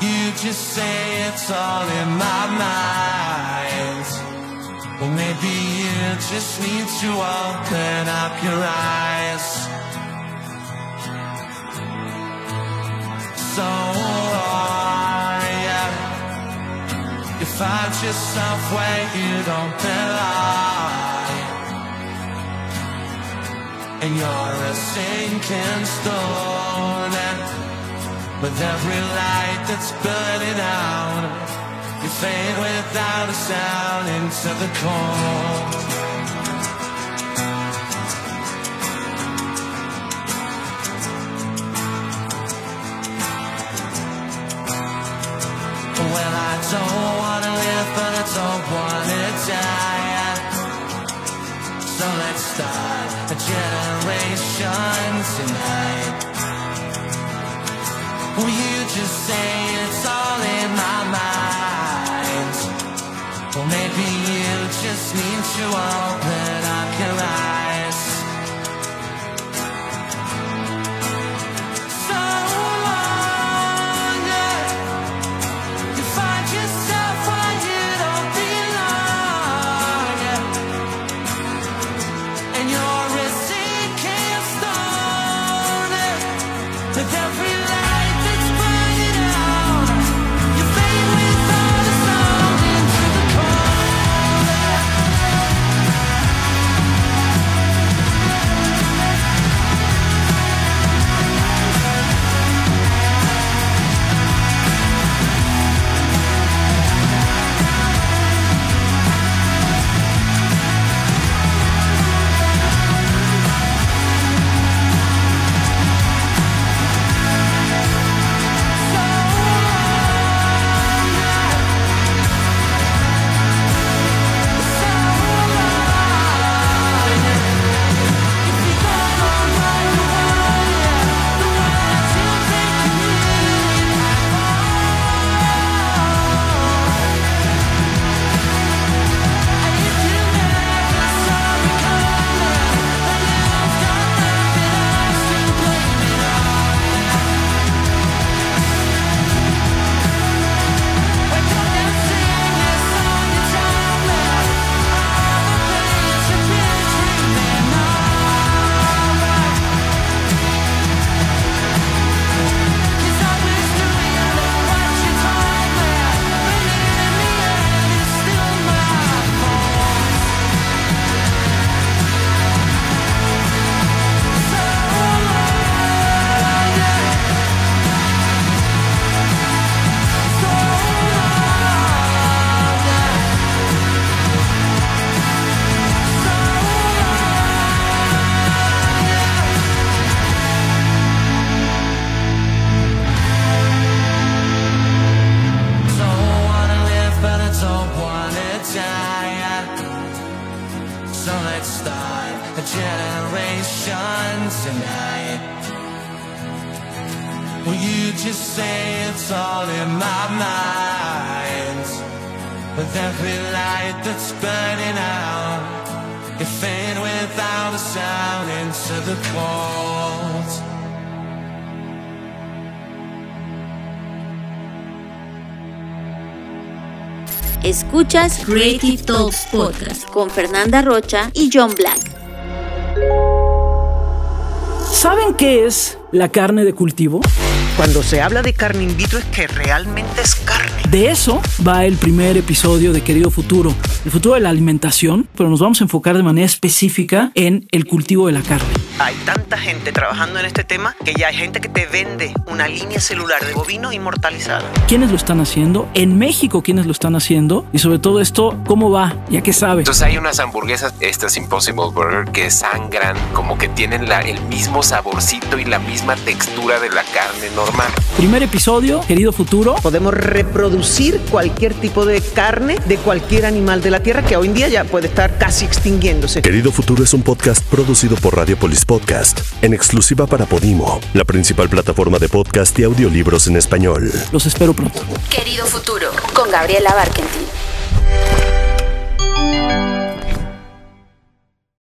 You just say it's all in my mind. Well, maybe you just need to open up your eyes. So are you? You find yourself where you don't belong. And you're a sinking stone. And with every light that's burning out, you fade without a sound into the cold. Well, I don't wanna live, but I don't wanna die. So let's start a generation tonight. Will you just say it's all in my mind? Maybe you just need to open Escuchas Creative Talks Podcast con Fernanda Rocha y John Black. ¿Saben qué es la carne de cultivo? Cuando se habla de carne in vitro es que realmente es carne. De eso va el primer episodio de Querido Futuro, el futuro de la alimentación, pero nos vamos a enfocar de manera específica en el cultivo de la carne. Hay tanta gente trabajando en este tema que ya hay gente que te vende una línea celular de bovino inmortalizada. ¿Quiénes lo están haciendo? En México, ¿quiénes lo están haciendo? Y sobre todo esto, ¿cómo va? ¿Ya qué sabe? Entonces hay unas hamburguesas, estas Impossible Burger, que sangran, como que tienen la- el mismo saborcito y la misma textura de la carne normal. Primer episodio, Querido Futuro. Podemos reproducir cualquier tipo de carne de cualquier animal de la tierra que hoy en día ya puede estar casi extinguiéndose. Querido Futuro es un podcast producido por Radiopolis Podcast, en exclusiva para Podimo, la principal plataforma de podcast y audiolibros en español. Los espero pronto. Querido Futuro con Gabriela Barkentin.